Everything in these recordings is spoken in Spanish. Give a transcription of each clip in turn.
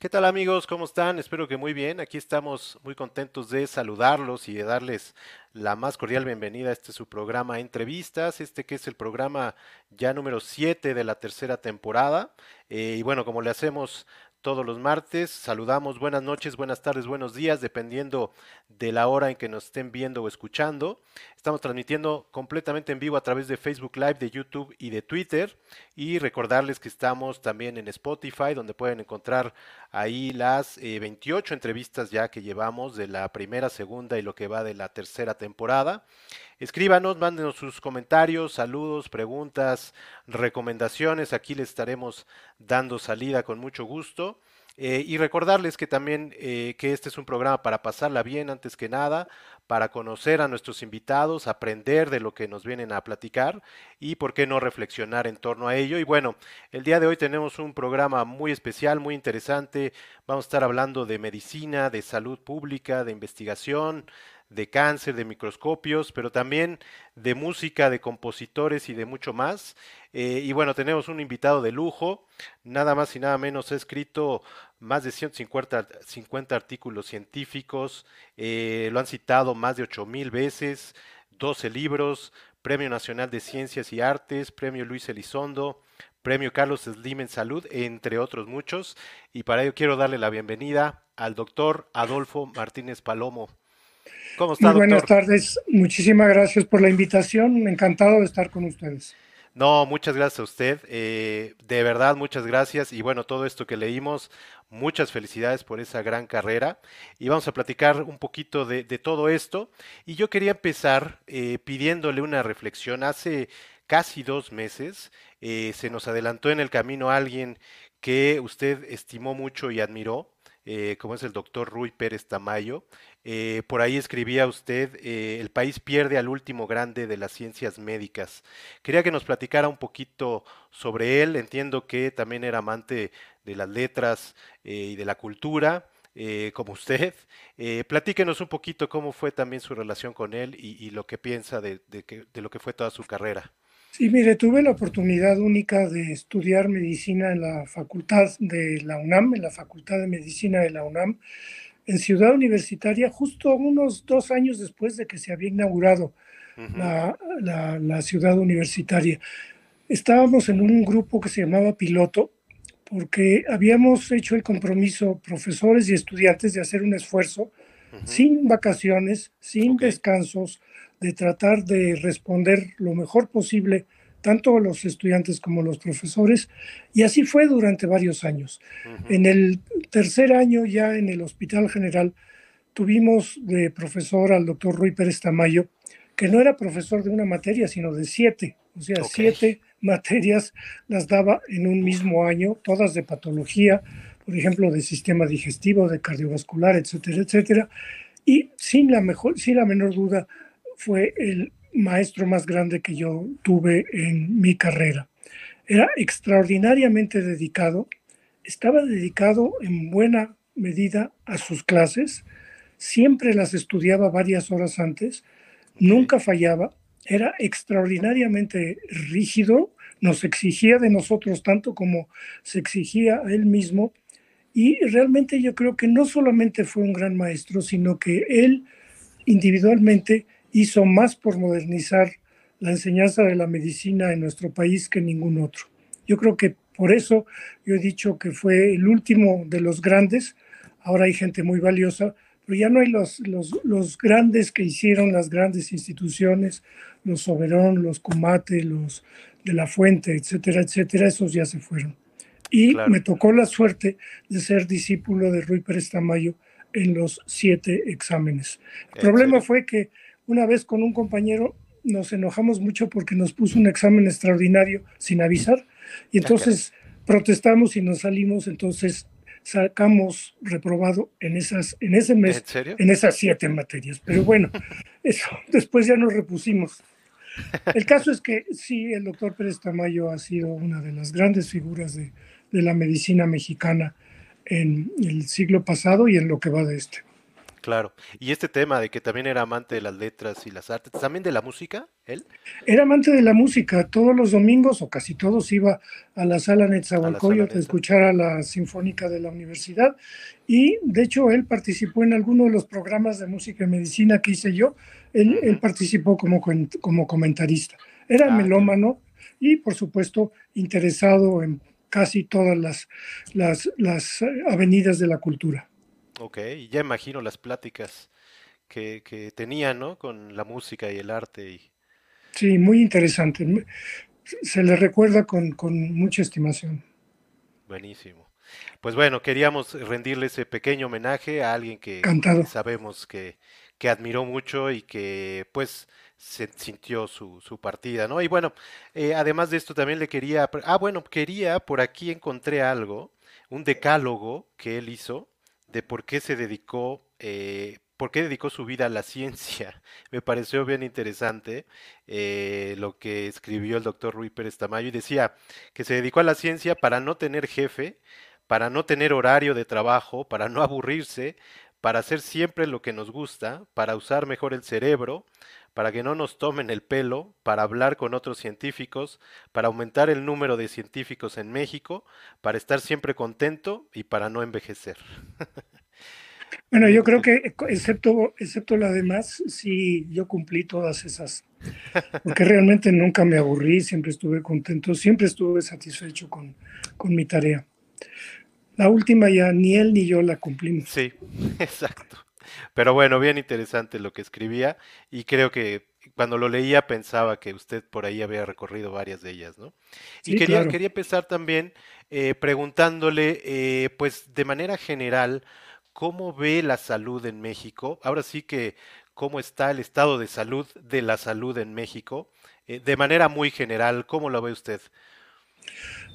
¿Qué tal amigos? ¿Cómo están? Espero que muy bien. Aquí estamos muy contentos de saludarlos y de darles la más cordial bienvenida a este su programa Entrevistas, este que es el programa ya número 7 de la tercera temporada. Eh, y bueno, como le hacemos todos los martes. Saludamos, buenas noches, buenas tardes, buenos días, dependiendo de la hora en que nos estén viendo o escuchando. Estamos transmitiendo completamente en vivo a través de Facebook Live, de YouTube y de Twitter. Y recordarles que estamos también en Spotify, donde pueden encontrar ahí las 28 eh, entrevistas ya que llevamos de la primera, segunda y lo que va de la tercera temporada. Escríbanos, mándenos sus comentarios, saludos, preguntas, recomendaciones. Aquí les estaremos dando salida con mucho gusto. Eh, y recordarles que también eh, que este es un programa para pasarla bien antes que nada, para conocer a nuestros invitados, aprender de lo que nos vienen a platicar y por qué no reflexionar en torno a ello. Y bueno, el día de hoy tenemos un programa muy especial, muy interesante. Vamos a estar hablando de medicina, de salud pública, de investigación, de cáncer, de microscopios, pero también de música, de compositores y de mucho más. Eh, y bueno, tenemos un invitado de lujo, nada más y nada menos ha escrito más de 150 artículos científicos, eh, lo han citado más de 8000 veces, 12 libros, Premio Nacional de Ciencias y Artes, Premio Luis Elizondo, Premio Carlos Slim en Salud, entre otros muchos. Y para ello quiero darle la bienvenida al doctor Adolfo Martínez Palomo. ¿Cómo está, Muy buenas tardes. Muchísimas gracias por la invitación. Encantado de estar con ustedes. No, muchas gracias a usted. Eh, de verdad, muchas gracias. Y bueno, todo esto que leímos, muchas felicidades por esa gran carrera. Y vamos a platicar un poquito de, todo esto. Y yo quería empezar eh, pidiéndole una reflexión. Hace casi dos meses eh, se nos adelantó en el camino alguien que usted estimó mucho y admiró. como es el doctor Rui Pérez Tamayo, eh, por ahí escribía usted, eh, el país pierde al último grande de las ciencias médicas. Quería que nos platicara un poquito sobre él. Entiendo que también era amante de las letras eh, y de la cultura, como usted. platíquenos un poquito cómo fue también su relación con él y, lo que piensa de, de lo que fue toda su carrera. Sí, mire, tuve la oportunidad única de estudiar medicina en la facultad de la UNAM, en la Facultad de Medicina de la UNAM en Ciudad Universitaria, justo unos dos años después de que se había inaugurado la, ciudad universitaria. Estábamos en un grupo que se llamaba Piloto, porque habíamos hecho el compromiso, profesores y estudiantes, de hacer un esfuerzo sin vacaciones, sin descansos, de tratar de responder lo mejor posible tanto los estudiantes como los profesores, y así fue durante varios años. En el tercer año, ya en el Hospital General, tuvimos de profesor al doctor Rui Pérez Tamayo, que no era profesor de una materia, sino de siete, o sea, siete materias las daba en un mismo año, todas de patología, por ejemplo, de sistema digestivo, de cardiovascular, etcétera, etcétera. Y sin la, mejor, sin la menor duda, fue el maestro más grande que yo tuve en mi carrera. Era extraordinariamente dedicado, estaba dedicado en buena medida a sus clases, siempre las estudiaba varias horas antes, nunca fallaba, era extraordinariamente rígido, nos exigía de nosotros tanto como se exigía a él mismo, y realmente yo creo que no solamente fue un gran maestro, sino que él individualmente hizo más por modernizar la enseñanza de la medicina en nuestro país que ningún otro. Yo creo que por eso yo he dicho que fue el último de los grandes. Ahora hay gente muy valiosa, pero ya no hay los, los, grandes que hicieron las grandes instituciones, los Soberón, los Comate, los de la Fuente, etcétera, etcétera. Esos ya se fueron. Y me tocó la suerte de ser discípulo de Rui Pérez Tamayo en los siete exámenes. El problema fue que una vez con un compañero nos enojamos mucho porque nos puso un examen extraordinario sin avisar y entonces protestamos y nos salimos, entonces sacamos reprobado en esas en ese mes ¿En, esas siete materias. Pero bueno, eso después ya nos repusimos. El caso es que sí, el doctor Pérez Tamayo ha sido una de las grandes figuras de, de la medicina mexicana en el siglo pasado y en lo que va de este. Claro. Y este tema de que también era amante de las letras y las artes, también de la música, él. Era amante de la música. Todos los domingos, o casi todos, iba a la sala Netzahualcoyotl a escuchar a la Sinfónica de la Universidad. Y de hecho, él participó en alguno de los programas de música y medicina que hice yo. Él, participó como, como comentarista. Era ah, melómano y, por supuesto, interesado en casi todas las, las, las avenidas de la cultura. Ok, ya imagino las pláticas que, que tenían, ¿no? Con la música y el arte. Y... Sí, muy interesante. Se le recuerda con, mucha estimación. Buenísimo. Pues bueno, queríamos rendirle ese pequeño homenaje a alguien que, sabemos que, que, admiró mucho y que pues se sintió su, su partida, ¿no? Y bueno, eh, además de esto también le quería, ah, bueno, quería, por aquí encontré algo, un decálogo que él hizo de por qué se dedicó, eh, por qué dedicó su vida a la ciencia. Me pareció bien interesante eh, lo que escribió el doctor Rui Pérez Tamayo y decía que se dedicó a la ciencia para no tener jefe, para no tener horario de trabajo, para no aburrirse, para hacer siempre lo que nos gusta, para usar mejor el cerebro, para que no nos tomen el pelo, para hablar con otros científicos, para aumentar el número de científicos en México, para estar siempre contento y para no envejecer. Bueno, yo creo que excepto, excepto la demás, sí, yo cumplí todas esas, porque realmente nunca me aburrí, siempre estuve contento, siempre estuve satisfecho con, con mi tarea. La última ya ni él ni yo la cumplimos. Sí, exacto. Pero bueno, bien interesante lo que escribía y creo que cuando lo leía pensaba que usted por ahí había recorrido varias de ellas, ¿no? Y quería, quería empezar también eh, preguntándole, eh, pues de manera general, ¿cómo ve la salud en México? Ahora sí que, ¿cómo está el estado de salud de la salud en México? Eh, de manera muy general, ¿cómo lo ve usted?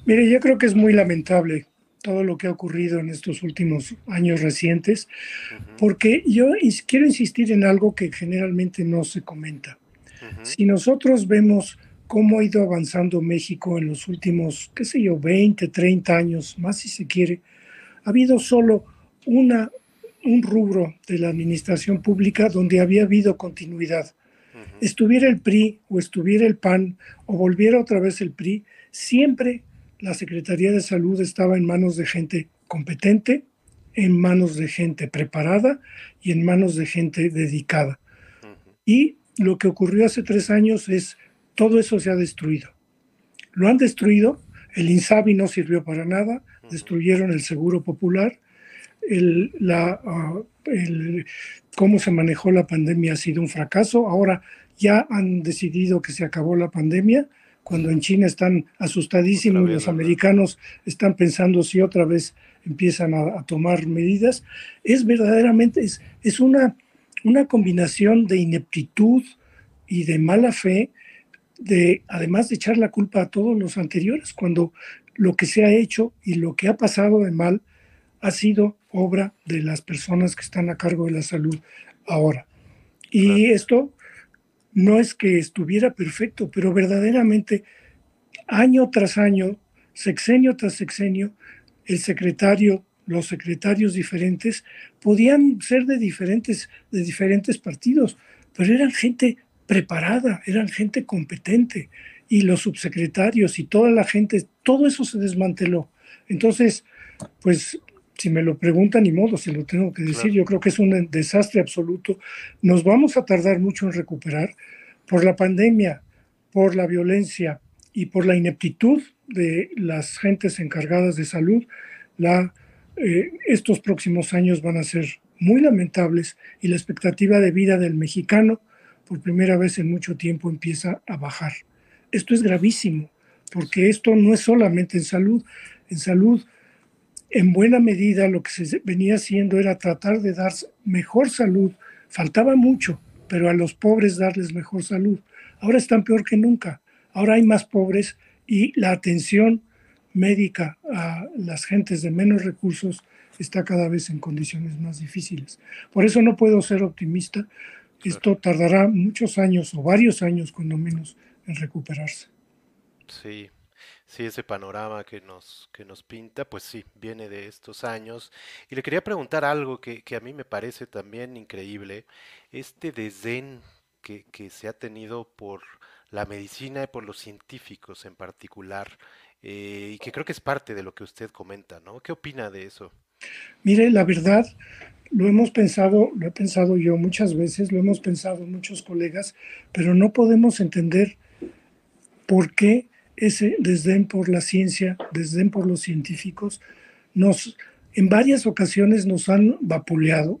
Mire, yo creo que es muy lamentable todo lo que ha ocurrido en estos últimos años recientes, porque yo quiero insistir en algo que generalmente no se comenta. Si nosotros vemos cómo ha ido avanzando México en los últimos, qué sé yo, 20, 30 años, más si se quiere, ha habido solo una, un rubro de la administración pública donde había habido continuidad. Estuviera el PRI o estuviera el PAN o volviera otra vez el PRI, siempre la Secretaría de Salud estaba en manos de gente competente, en manos de gente preparada y en manos de gente dedicada. Y lo que ocurrió hace tres años es, todo eso se ha destruido. Lo han destruido, el INSABI no sirvió para nada, destruyeron el Seguro Popular, el, la, ah, el, cómo se manejó la pandemia ha sido un fracaso, ahora ya han decidido que se acabó la pandemia, cuando en China están asustadísimos, los americanos están pensando si otra vez empiezan a, tomar medidas, es verdaderamente, es, es una, una combinación de ineptitud y de mala fe, de, además de echar la culpa a todos los anteriores, cuando lo que se ha hecho y lo que ha pasado de mal ha sido obra de las personas que están a cargo de la salud ahora. Y esto no es que estuviera perfecto, pero verdaderamente año tras año, sexenio tras sexenio, el secretario, los secretarios diferentes podían ser de diferentes, de diferentes partidos, pero eran gente preparada, eran gente competente y los subsecretarios y toda la gente, todo eso se desmanteló. Entonces, pues si me lo preguntan, ni modo, si lo tengo que decir, yo creo que es un desastre absoluto. Nos vamos a tardar mucho en recuperar por la pandemia, por la violencia y por la ineptitud de las gentes encargadas de salud. La, eh, estos próximos años van a ser muy lamentables y la expectativa de vida del mexicano por primera vez en mucho tiempo empieza a bajar. Esto es gravísimo, porque esto no es solamente en salud. En salud en buena medida lo que se venía haciendo era tratar de dar mejor salud. Faltaba mucho, pero a los pobres darles mejor salud. Ahora están peor que nunca. Ahora hay más pobres y la atención médica a las gentes de menos recursos está cada vez en condiciones más difíciles. Por eso no puedo ser optimista. Esto tardará muchos años o varios años, cuando menos, en recuperarse. Sí, Sí, ese panorama que nos, que nos pinta, pues sí, viene de estos años. Y le quería preguntar algo que, que a mí me parece también increíble, este desdén que, que se ha tenido por la medicina y por los científicos en particular, eh, y que creo que es parte de lo que usted comenta, ¿no? ¿Qué opina de eso? Mire, la verdad, lo hemos pensado, lo he pensado yo muchas veces, lo hemos pensado muchos colegas, pero no podemos entender por qué ese desdén por la ciencia, desdén por los científicos, nos, en varias ocasiones nos han vapuleado,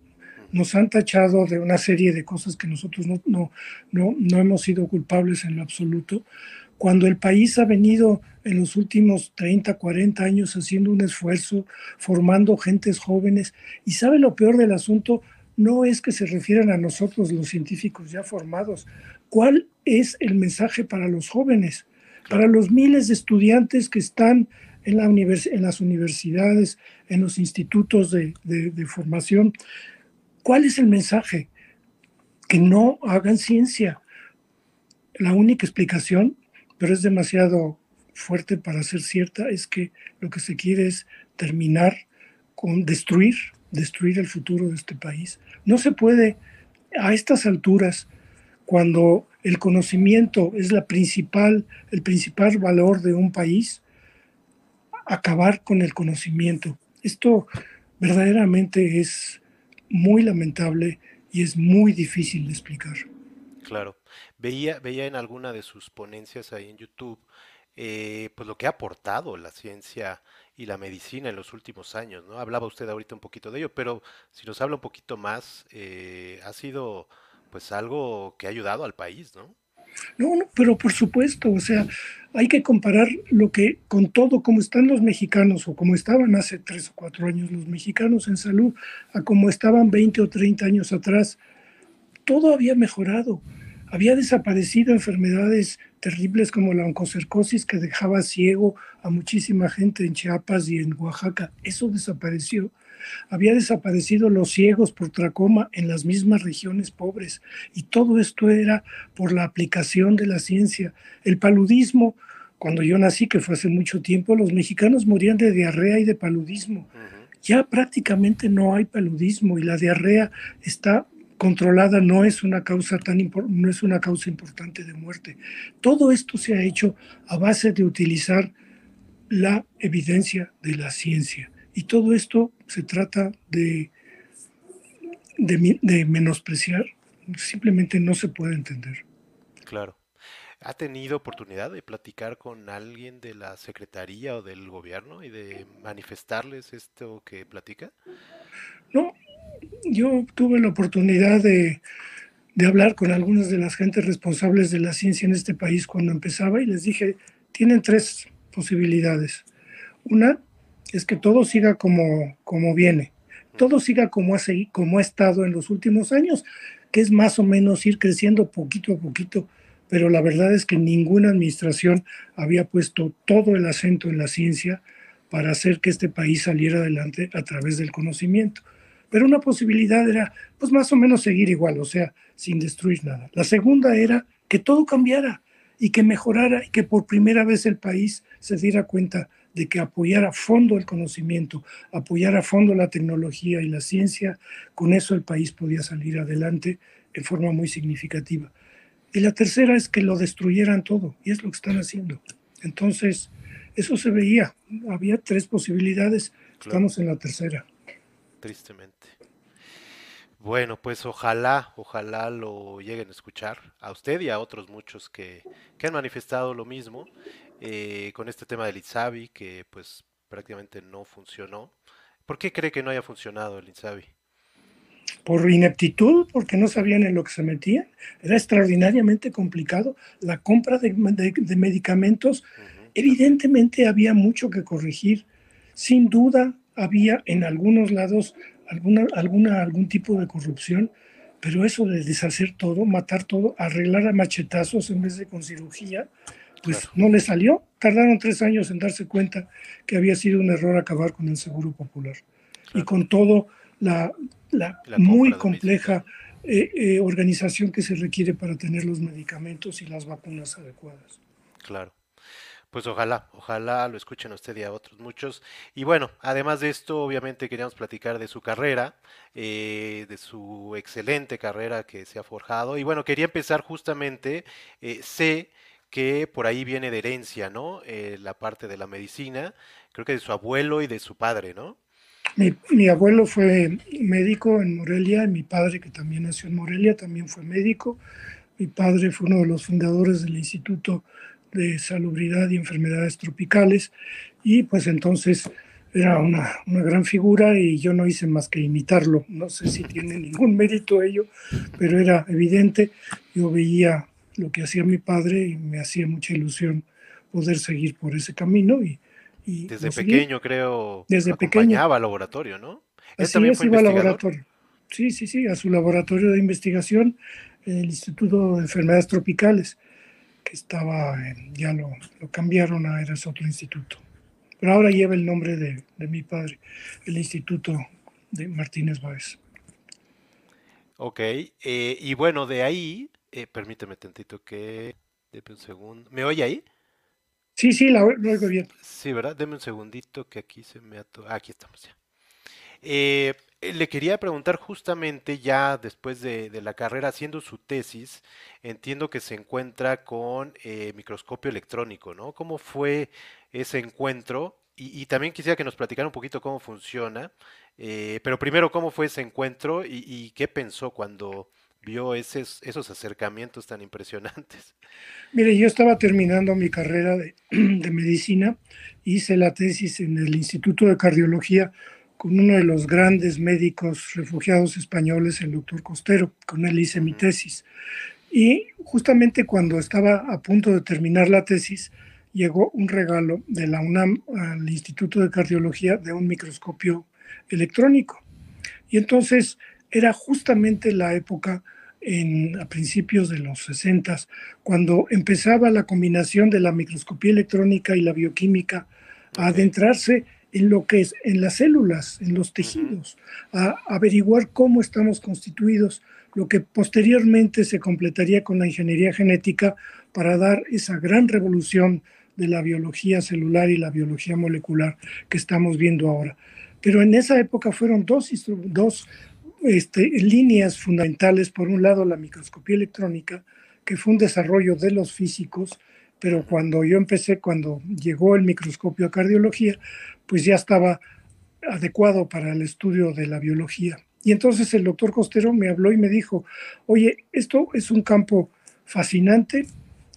nos han tachado de una serie de cosas que nosotros no, no, no, no hemos sido culpables en lo absoluto, cuando el país ha venido en los últimos 30, 40 años haciendo un esfuerzo, formando gentes jóvenes, y sabe lo peor del asunto, no es que se refieran a nosotros los científicos ya formados. ¿Cuál es el mensaje para los jóvenes? Para los miles de estudiantes que están en, la en las universidades, en los institutos de, de formación. ¿Cuál es el mensaje? Que no hagan ciencia. La única explicación pero es demasiado fuerte para ser cierta, es que lo que se quiere es terminar con destruir, destruir el futuro de este país. No se puede a estas alturas, cuando el conocimiento es la principal, el principal valor de un país, acabar con el conocimiento. Esto verdaderamente es muy lamentable y es muy difícil de explicar. Claro. Veía, veía en alguna de sus ponencias ahí en YouTube, eh, pues lo que ha aportado la ciencia y la medicina en los últimos años, ¿no? Hablaba usted ahorita un poquito de ello, pero si nos habla un poquito más, eh, ha sido pues algo que ha ayudado al país, ¿no? No, pero por supuesto, o sea, hay que comparar lo que con todo, como están los mexicanos o como estaban hace tres o cuatro años los mexicanos en salud, a como estaban 20 o 30 años atrás, todo había mejorado. Había desaparecido enfermedades terribles como la oncocercosis que dejaba ciego a muchísima gente en Chiapas y en Oaxaca. Eso desapareció. Había desaparecido los ciegos por tracoma en las mismas regiones pobres. Y todo esto era por la aplicación de la ciencia. El paludismo, cuando yo nací, que fue hace mucho tiempo, los mexicanos morían de diarrea y de paludismo. Ya prácticamente no hay paludismo y la diarrea está controlada no es una causa tan no es una causa importante de muerte. Todo esto se ha hecho a base de utilizar la evidencia de la ciencia y todo esto se trata de, de, de menospreciar, simplemente no se puede entender. Claro. ¿Ha tenido oportunidad de platicar con alguien de la Secretaría o del gobierno y de manifestarles esto que platica? No, yo tuve la oportunidad de, hablar con algunas de las gentes responsables de la ciencia en este país cuando empezaba y les dije, tienen tres posibilidades. Una es que todo siga como, como viene, todo siga como ha, como ha estado en los últimos años, que es más o menos ir creciendo poquito a poquito, pero la verdad es que ninguna administración había puesto todo el acento en la ciencia para hacer que este país saliera adelante a través del conocimiento. Pero una posibilidad era, pues más o menos seguir igual, o sea, sin destruir nada. La segunda era que todo cambiara y que mejorara y que por primera vez el país se diera cuenta de que apoyar a fondo el conocimiento, apoyar a fondo la tecnología y la ciencia, con eso el país podía salir adelante en forma muy significativa. Y la tercera es que lo destruyeran todo, y es lo que están haciendo. Entonces, eso se veía. Había tres posibilidades, estamos en la tercera tristemente. Bueno, pues ojalá, ojalá lo lleguen a escuchar a usted y a otros muchos que, han manifestado lo mismo eh, con este tema del Itzabi, que pues prácticamente no funcionó. ¿Por qué cree que no haya funcionado el Itzabi? Por ineptitud, porque no sabían en lo que se metían. Era extraordinariamente complicado. La compra de, medicamentos, evidentemente había mucho que corregir. Sin duda, había en algunos lados alguna, alguna, algún tipo de corrupción, pero eso de deshacer todo, matar todo, arreglar a machetazos en vez de con cirugía, pues no le salió. Tardaron tres años en darse cuenta que había sido un error acabar con el Seguro Popular. Y con todo la, la, muy compleja eh, eh, organización que se requiere para tener los medicamentos y las vacunas adecuadas. Claro. Pues ojalá, ojalá lo escuchen a usted y a otros muchos. Y bueno, además de esto, obviamente queríamos platicar de su carrera, eh, de su excelente carrera que se ha forjado. Y bueno, quería empezar justamente, eh, sé que por ahí viene de herencia, ¿no? Eh, la parte de la medicina, creo que de su abuelo y de su padre, ¿no? Mi, mi, abuelo fue médico en Morelia, y mi padre, que también nació en Morelia, también fue médico. Mi padre fue uno de los fundadores del Instituto de salubridad y enfermedades tropicales y pues entonces era una, una, gran figura y yo no hice más que imitarlo. No sé si tiene ningún mérito ello, pero era evidente. Yo veía lo que hacía mi padre y me hacía mucha ilusión poder seguir por ese camino. Y, y Desde pequeño creo Desde acompañaba al laboratorio, ¿no? Él Así es, iba al laboratorio. Sí, sí, sí, a su laboratorio de investigación, el Instituto de Enfermedades Tropicales que estaba, ya lo, lo cambiaron a era otro instituto. Pero ahora lleva el nombre de, de mi padre, el Instituto de Martínez Báez. Ok, eh, y bueno, de ahí, eh, permíteme tantito que... Deme un segundo. ¿Me oye ahí? Sí, sí, lo oigo bien. Sí, ¿verdad? Deme un segundito que aquí se me ato... Ah, aquí estamos ya. Eh, le quería preguntar justamente ya después de, la carrera haciendo su tesis, entiendo que se encuentra con eh, microscopio electrónico, ¿no? ¿Cómo fue ese encuentro? Y, también quisiera que nos platicara un poquito cómo funciona, eh, pero primero, ¿cómo fue ese encuentro y, qué pensó cuando vio esos, esos acercamientos tan impresionantes? Mire, yo estaba terminando mi carrera de, de medicina, hice la tesis en el Instituto de Cardiología con uno de los grandes médicos refugiados españoles, el doctor Costero, con él hice mi tesis. Y justamente cuando estaba a punto de terminar la tesis, llegó un regalo de la UNAM al Instituto de Cardiología de un microscopio electrónico. Y entonces era justamente la época en, a principios de los 60, cuando empezaba la combinación de la microscopía electrónica y la bioquímica a adentrarse en lo que es en las células, en los tejidos, a averiguar cómo estamos constituidos, lo que posteriormente se completaría con la ingeniería genética para dar esa gran revolución de la biología celular y la biología molecular que estamos viendo ahora. Pero en esa época fueron dos, dos este, líneas fundamentales. Por un lado, la microscopía electrónica, que fue un desarrollo de los físicos, pero cuando yo empecé, cuando llegó el microscopio a cardiología, pues ya estaba adecuado para el estudio de la biología. Y entonces el doctor Costero me habló y me dijo, oye, esto es un campo fascinante,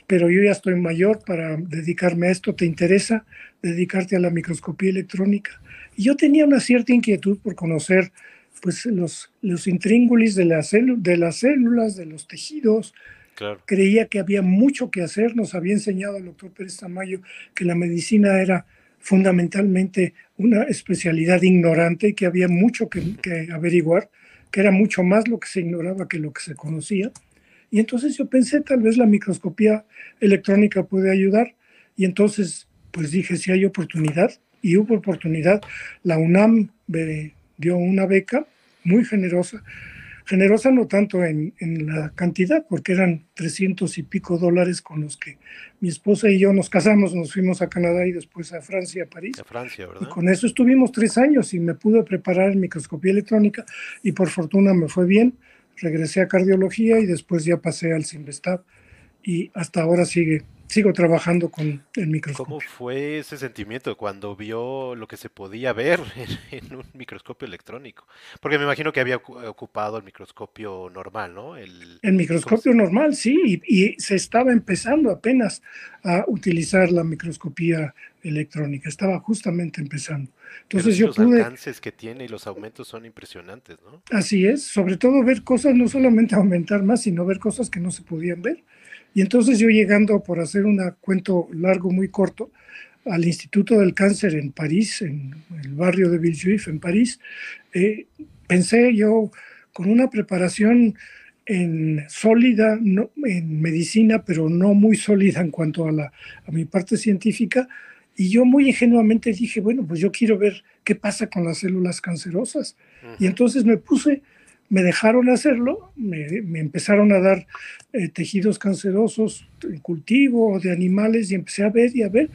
pero yo ya estoy mayor para dedicarme a esto, ¿te interesa dedicarte a la microscopía electrónica? Y yo tenía una cierta inquietud por conocer pues, los, los intríngulis de, la de las células, de los tejidos, Creía que había mucho que hacer. Nos había enseñado el doctor Pérez Tamayo que la medicina era fundamentalmente una especialidad ignorante y que había mucho que, averiguar, que era mucho más lo que se ignoraba que lo que se conocía. Y entonces yo pensé, tal vez la microscopía electrónica puede ayudar. Y entonces, pues dije, si hay oportunidad, y hubo oportunidad, la UNAM me dio una beca muy generosa generosa no tanto en, la cantidad, porque eran 300 y pico dólares con los que mi esposa y yo nos casamos, nos fuimos a Canadá y después a Francia, a París. A Francia, ¿verdad? Y con eso estuvimos tres años y me pude preparar en microscopía electrónica y por fortuna me fue bien. Regresé a cardiología y después ya pasé al Simvestab y hasta ahora sigue sigo trabajando con el microscopio. ¿Cómo fue ese sentimiento cuando vio lo que se podía ver en, un microscopio electrónico? Porque me imagino que había ocupado el microscopio normal, ¿no? El, microscopio normal, sí, y, se estaba empezando apenas a utilizar la microscopía electrónica, estaba justamente empezando. Entonces yo los alcances que tiene y los aumentos son impresionantes, ¿no? Así es, sobre todo ver cosas, no solamente aumentar más, sino ver cosas que no se podían ver. Y entonces yo llegando, por hacer un cuento largo, muy corto, al Instituto del Cáncer en París, en el barrio de Villejuif, en París, eh, pensé yo con una preparación en sólida no, en medicina, pero no muy sólida en cuanto a, la, a mi parte científica, y yo muy ingenuamente dije, bueno, pues yo quiero ver qué pasa con las células cancerosas. Y entonces me puse me dejaron hacerlo, me, empezaron a dar eh, tejidos cancerosos en cultivo de animales y empecé a ver y a ver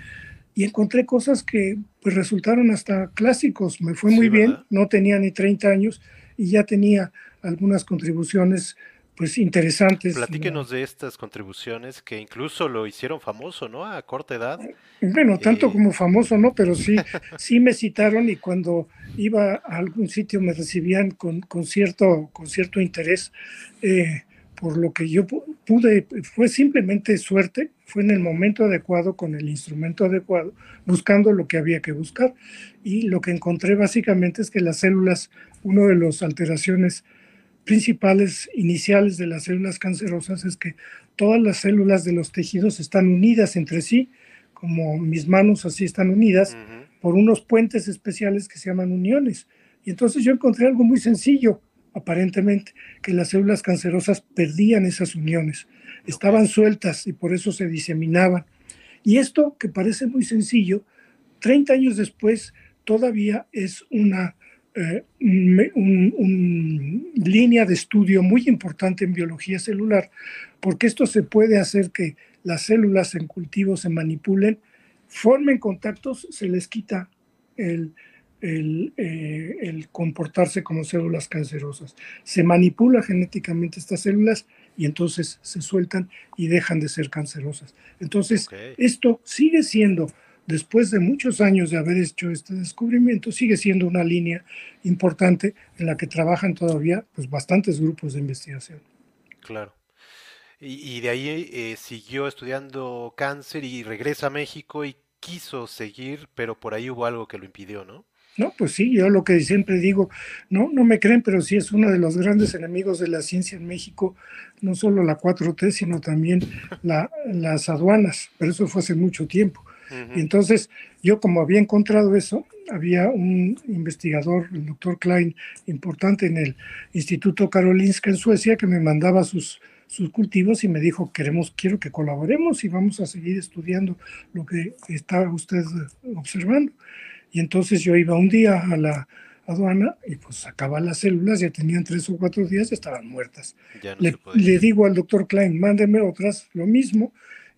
y encontré cosas que pues resultaron hasta clásicos. Me fue muy bien, no tenía ni 30 años y ya tenía algunas contribuciones pues interesantes. Platíquenos de estas contribuciones que incluso lo hicieron famoso, ¿no? A corta edad. Bueno, tanto eh, como famoso, ¿no? Pero sí, sí me citaron y cuando iba a algún sitio me recibían con, con cierto, con cierto interés. Eh, por lo que yo pude, fue simplemente suerte, fue en el momento adecuado, con el instrumento adecuado, buscando lo que había que buscar. Y lo que encontré básicamente es que las células, una de las alteraciones principales iniciales de las células cancerosas es que todas las células de los tejidos están unidas entre sí, como mis manos así están unidas, por unos puentes especiales que se llaman uniones. Y entonces yo encontré algo muy sencillo, aparentemente, que las células cancerosas perdían esas uniones, estaban sueltas y por eso se diseminaban. Y esto, que parece muy sencillo, 30 años después todavía es una eh, un, línea de estudio muy importante en biología celular, porque esto se puede hacer que las células en cultivo se manipulen, formen contactos, se les quita el, el, eh, el, comportarse como células cancerosas. Se manipula genéticamente estas células y entonces se sueltan y dejan de ser cancerosas. Entonces, esto sigue siendo después de muchos años de haber hecho este descubrimiento, sigue siendo una línea importante en la que trabajan todavía pues, bastantes grupos de investigación. Claro. Y, de ahí eh, siguió estudiando cáncer y regresa a México y quiso seguir, pero por ahí hubo algo que lo impidió, ¿no? No, pues sí, yo lo que siempre digo, no, no me creen, pero sí es uno de los grandes enemigos de la ciencia en México, no solo la 4T, sino también las aduanas, pero eso fue hace mucho tiempo. Y entonces yo como había encontrado eso, había un investigador, el doctor Klein, importante en el Instituto Karolinska en Suecia, que me mandaba sus, sus cultivos y me dijo, queremos, quiero que colaboremos y vamos a seguir estudiando lo que está usted observando. Y entonces yo iba un día a la aduana y pues sacaba las células, ya tenían tres o cuatro días, ya estaban muertas. le, le, digo al doctor Klein, mándeme otras, lo mismo,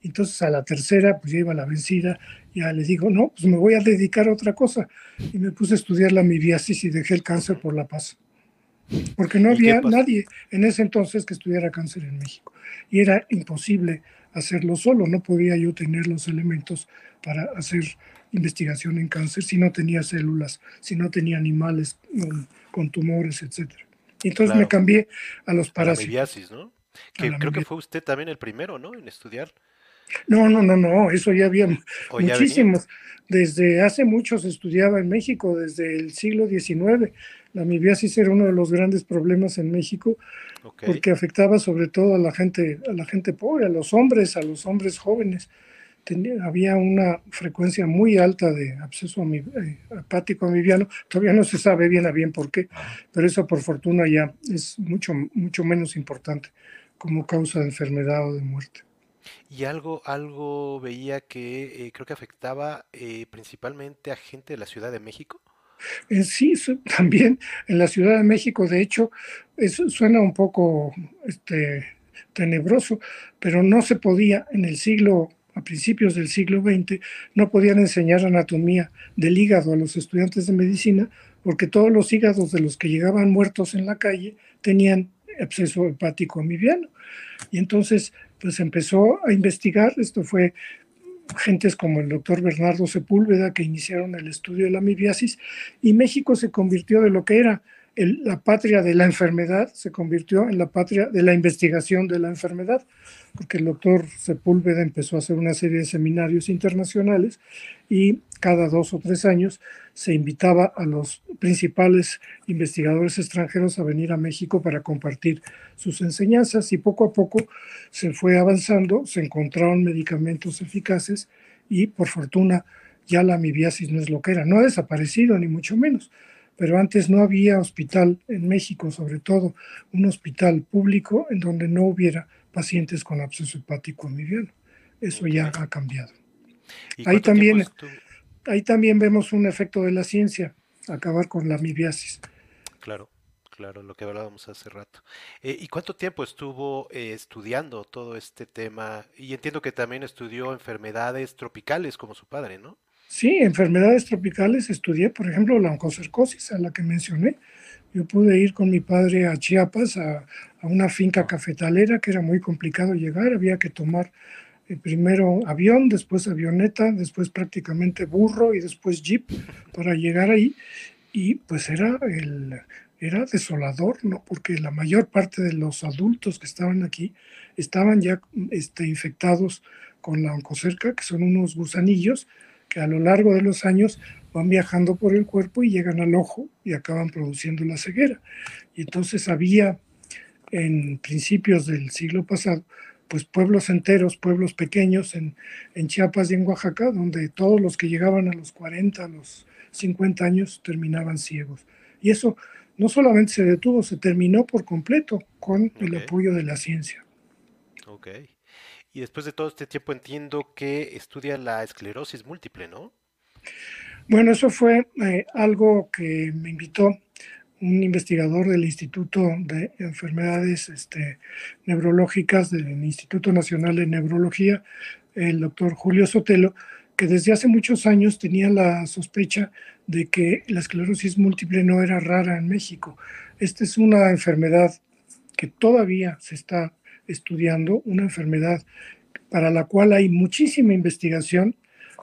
entonces a la tercera, pues ya iba la vencida, ya le digo, no, pues me voy a dedicar a otra cosa. Y me puse a estudiar la mibiasis y dejé el cáncer por la paz. Porque no había nadie en ese entonces que estudiara cáncer en México. Y era imposible hacerlo solo, no podía yo tener los elementos para hacer investigación en cáncer si no tenía células, si no tenía animales con, tumores, etc. Entonces me cambié a los parásitos. La mibiasis, ¿no? Que creo que fue usted también el primero, ¿no? En estudiar. No, no, no, no, eso ya había muchísimos. Desde hace mucho se estudiaba en México, desde el siglo XIX. La amibiasis era uno de los grandes problemas en México porque afectaba sobre todo a la gente, a la gente pobre, a los hombres, a los hombres jóvenes. había una frecuencia muy alta de absceso eh, hepático amibiano. Todavía no se sabe bien a bien por qué, pero eso por fortuna ya es mucho, mucho menos importante como causa de enfermedad o de muerte. Y algo, algo veía que eh, creo que afectaba eh, principalmente a gente de la Ciudad de México. Eh, sí, también en la Ciudad de México, de hecho, eso suena un poco este, tenebroso, pero no se podía en el siglo, a principios del siglo XX, no podían enseñar anatomía del hígado a los estudiantes de medicina, porque todos los hígados de los que llegaban muertos en la calle tenían absceso hepático amibiano. Y entonces pues empezó a investigar, esto fue gentes como el doctor Bernardo Sepúlveda que iniciaron el estudio de la amibiasis y México se convirtió de lo que era la patria de la enfermedad, se convirtió en la patria de la investigación de la enfermedad, porque el doctor Sepúlveda empezó a hacer una serie de seminarios internacionales y cada dos o tres años se invitaba a los principales investigadores extranjeros a venir a México para compartir sus enseñanzas y poco a poco se fue avanzando, se encontraron medicamentos eficaces y por fortuna ya la amibiasis no es lo que era, no ha desaparecido ni mucho menos, pero antes no había hospital en México, sobre todo un hospital público en donde no hubiera pacientes con absceso hepático amibiano. Eso ya ha cambiado. Ahí también ahí también vemos un efecto de la ciencia, acabar con la amibiasis. Claro. claro, lo que hablábamos hace rato. Eh, ¿y cuánto tiempo estuvo eh, estudiando todo este tema? Y entiendo que también estudió enfermedades tropicales como su padre, ¿no? Sí, enfermedades tropicales estudié, por ejemplo, la oncocercosis, a la que mencioné. Yo pude ir con mi padre a Chiapas, a, a una finca cafetalera, que era muy complicado llegar, había que tomar primero avión, después avioneta, después prácticamente burro y después jeep para llegar ahí. Y pues era el, era desolador, ¿no? Porque la mayor parte de los adultos que estaban aquí estaban ya este, infectados con la oncocerca, que son unos gusanillos que a lo largo de los años van viajando por el cuerpo y llegan al ojo y acaban produciendo la ceguera. Y entonces había en principios del siglo pasado, pues pueblos enteros, pueblos pequeños en, en Chiapas y en Oaxaca, donde todos los que llegaban a los 40, a los 50 años terminaban ciegos. Y eso no solamente se detuvo, se terminó por completo con el apoyo de la ciencia. Ok. Y después de todo este tiempo entiendo que estudia la esclerosis múltiple, ¿no? Bueno, eso fue eh, algo que me invitó un investigador del Instituto de Enfermedades este, Neurológicas del Instituto Nacional de Neurología, el doctor Julio Sotelo, que desde hace muchos años tenía la sospecha de que la esclerosis múltiple no era rara en México. Esta es una enfermedad que todavía se está estudiando, una enfermedad para la cual hay muchísima investigación,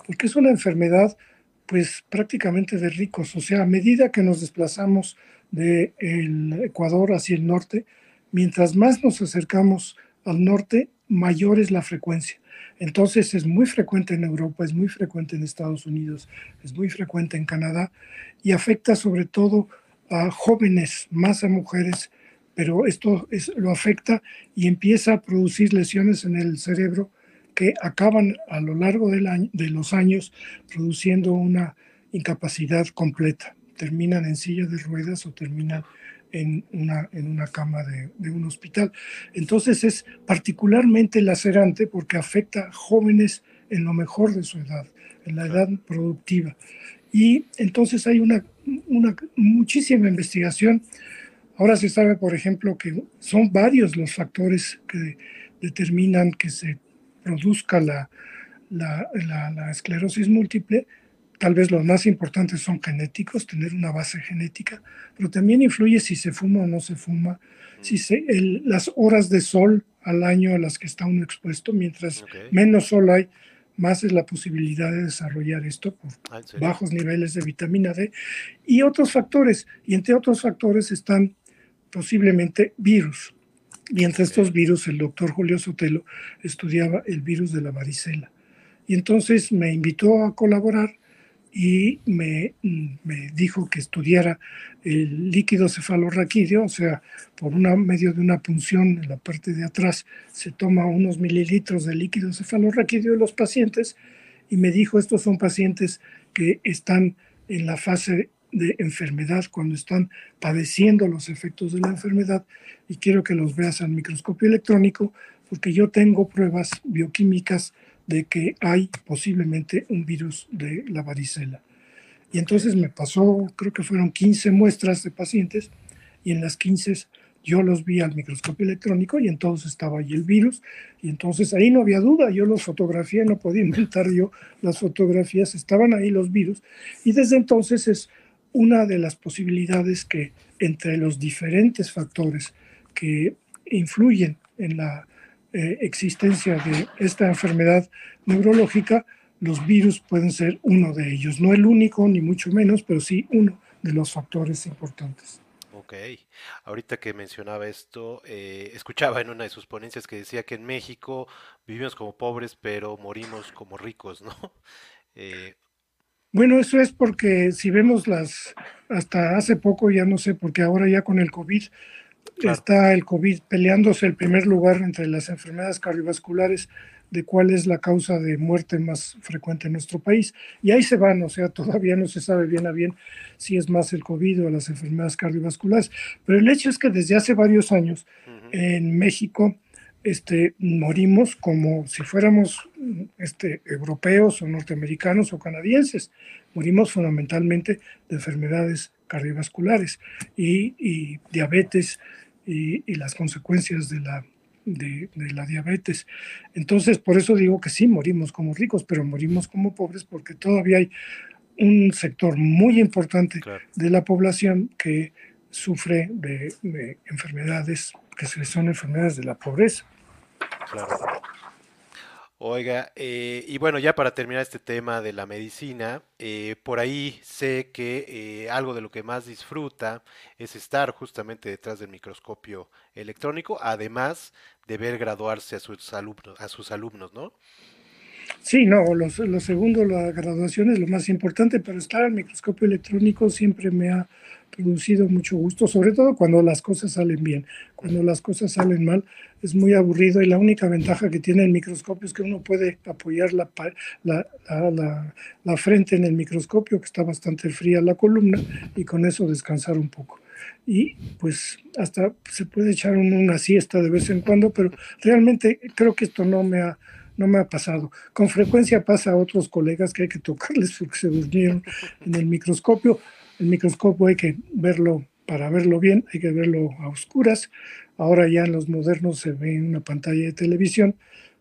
porque es una enfermedad pues prácticamente de ricos, o sea, a medida que nos desplazamos del Ecuador hacia el norte, mientras más nos acercamos al norte, mayor es la frecuencia. Entonces es muy frecuente en Europa, es muy frecuente en Estados Unidos, es muy frecuente en Canadá y afecta sobre todo a jóvenes, más a mujeres, pero esto es, lo afecta y empieza a producir lesiones en el cerebro que acaban a lo largo de los años produciendo una incapacidad completa. Terminan en silla de ruedas o terminan en una, en una cama de, de, un hospital. Entonces es particularmente lacerante porque afecta a jóvenes en lo mejor de su edad, en la edad productiva. Y entonces hay una, una muchísima investigación. Ahora se sabe, por ejemplo, que son varios los factores que determinan que se produzca la, la, la, la esclerosis múltiple, Tal vez los más importantes son genéticos, tener una base genética, pero también influye si se fuma o no se fuma, si se, el, las horas de sol al año a las que está uno expuesto, mientras okay. menos sol hay, más es la posibilidad de desarrollar esto por ¿Ah, bajos niveles de vitamina D y otros factores. Y entre otros factores están posiblemente virus. Y entre okay. estos virus, el doctor Julio Sotelo estudiaba el virus de la varicela. Y entonces me invitó a colaborar y me, me, dijo que estudiara el líquido cefalorraquídeo, o sea, por una, medio de una punción en la parte de atrás se toma unos mililitros de líquido cefalorraquídeo de los pacientes y me dijo, estos son pacientes que están en la fase de enfermedad, cuando están padeciendo los efectos de la enfermedad y quiero que los veas al microscopio electrónico porque yo tengo pruebas bioquímicas de que hay posiblemente un virus de la varicela. Y entonces me pasó, creo que fueron 15 muestras de pacientes y en las 15 yo los vi al microscopio electrónico y entonces estaba ahí el virus y entonces ahí no había duda, yo los fotografié, no podía inventar yo las fotografías, estaban ahí los virus y desde entonces es una de las posibilidades que entre los diferentes factores que influyen en la eh, existencia de esta enfermedad neurológica, los virus pueden ser uno de ellos. No el único, ni mucho menos, pero sí uno de los factores importantes. Ok, ahorita que mencionaba esto, eh, escuchaba en una de sus ponencias que decía que en México vivimos como pobres, pero morimos como ricos, ¿no? Eh, bueno, eso es porque si vemos las, hasta hace poco, ya no sé, porque ahora ya con el COVID, Claro. Está el COVID peleándose el primer lugar entre las enfermedades cardiovasculares de cuál es la causa de muerte más frecuente en nuestro país. Y ahí se van, o sea, todavía no se sabe bien a bien si es más el COVID o las enfermedades cardiovasculares. Pero el hecho es que desde hace varios años uh -huh. en México este, morimos como si fuéramos este, europeos o norteamericanos o canadienses. Morimos fundamentalmente de enfermedades cardiovasculares y, diabetes y, las consecuencias de la, de, la diabetes. Entonces, por eso digo que sí, morimos como ricos, pero morimos como pobres porque todavía hay un sector muy importante de la población que sufre de, de enfermedades que son enfermedades de la pobreza. Claro. Oiga, eh, y bueno, ya para terminar este tema de la medicina, eh, por ahí sé que eh, algo de lo que más disfruta es estar justamente detrás del microscopio electrónico, además de ver graduarse a sus alumnos, a sus alumnos, ¿no? Sí, no, lo, lo segundo, la graduación es lo más importante, pero estar al microscopio electrónico siempre me ha producido mucho gusto, sobre todo cuando las cosas salen bien. Cuando las cosas salen mal es muy aburrido y la única ventaja que tiene el microscopio es que uno puede apoyar la, la, la, la frente en el microscopio, que está bastante fría la columna, y con eso descansar un poco y pues hasta se puede echar una siesta de vez en cuando, pero realmente creo que esto no me ha, no me ha pasado. Con frecuencia pasa a otros colegas que hay que tocarles porque se durmieron en el microscopio. El microscopio hay que verlo, para verlo bien, hay que verlo a oscuras. Ahora ya en los modernos se ve en una pantalla de televisión,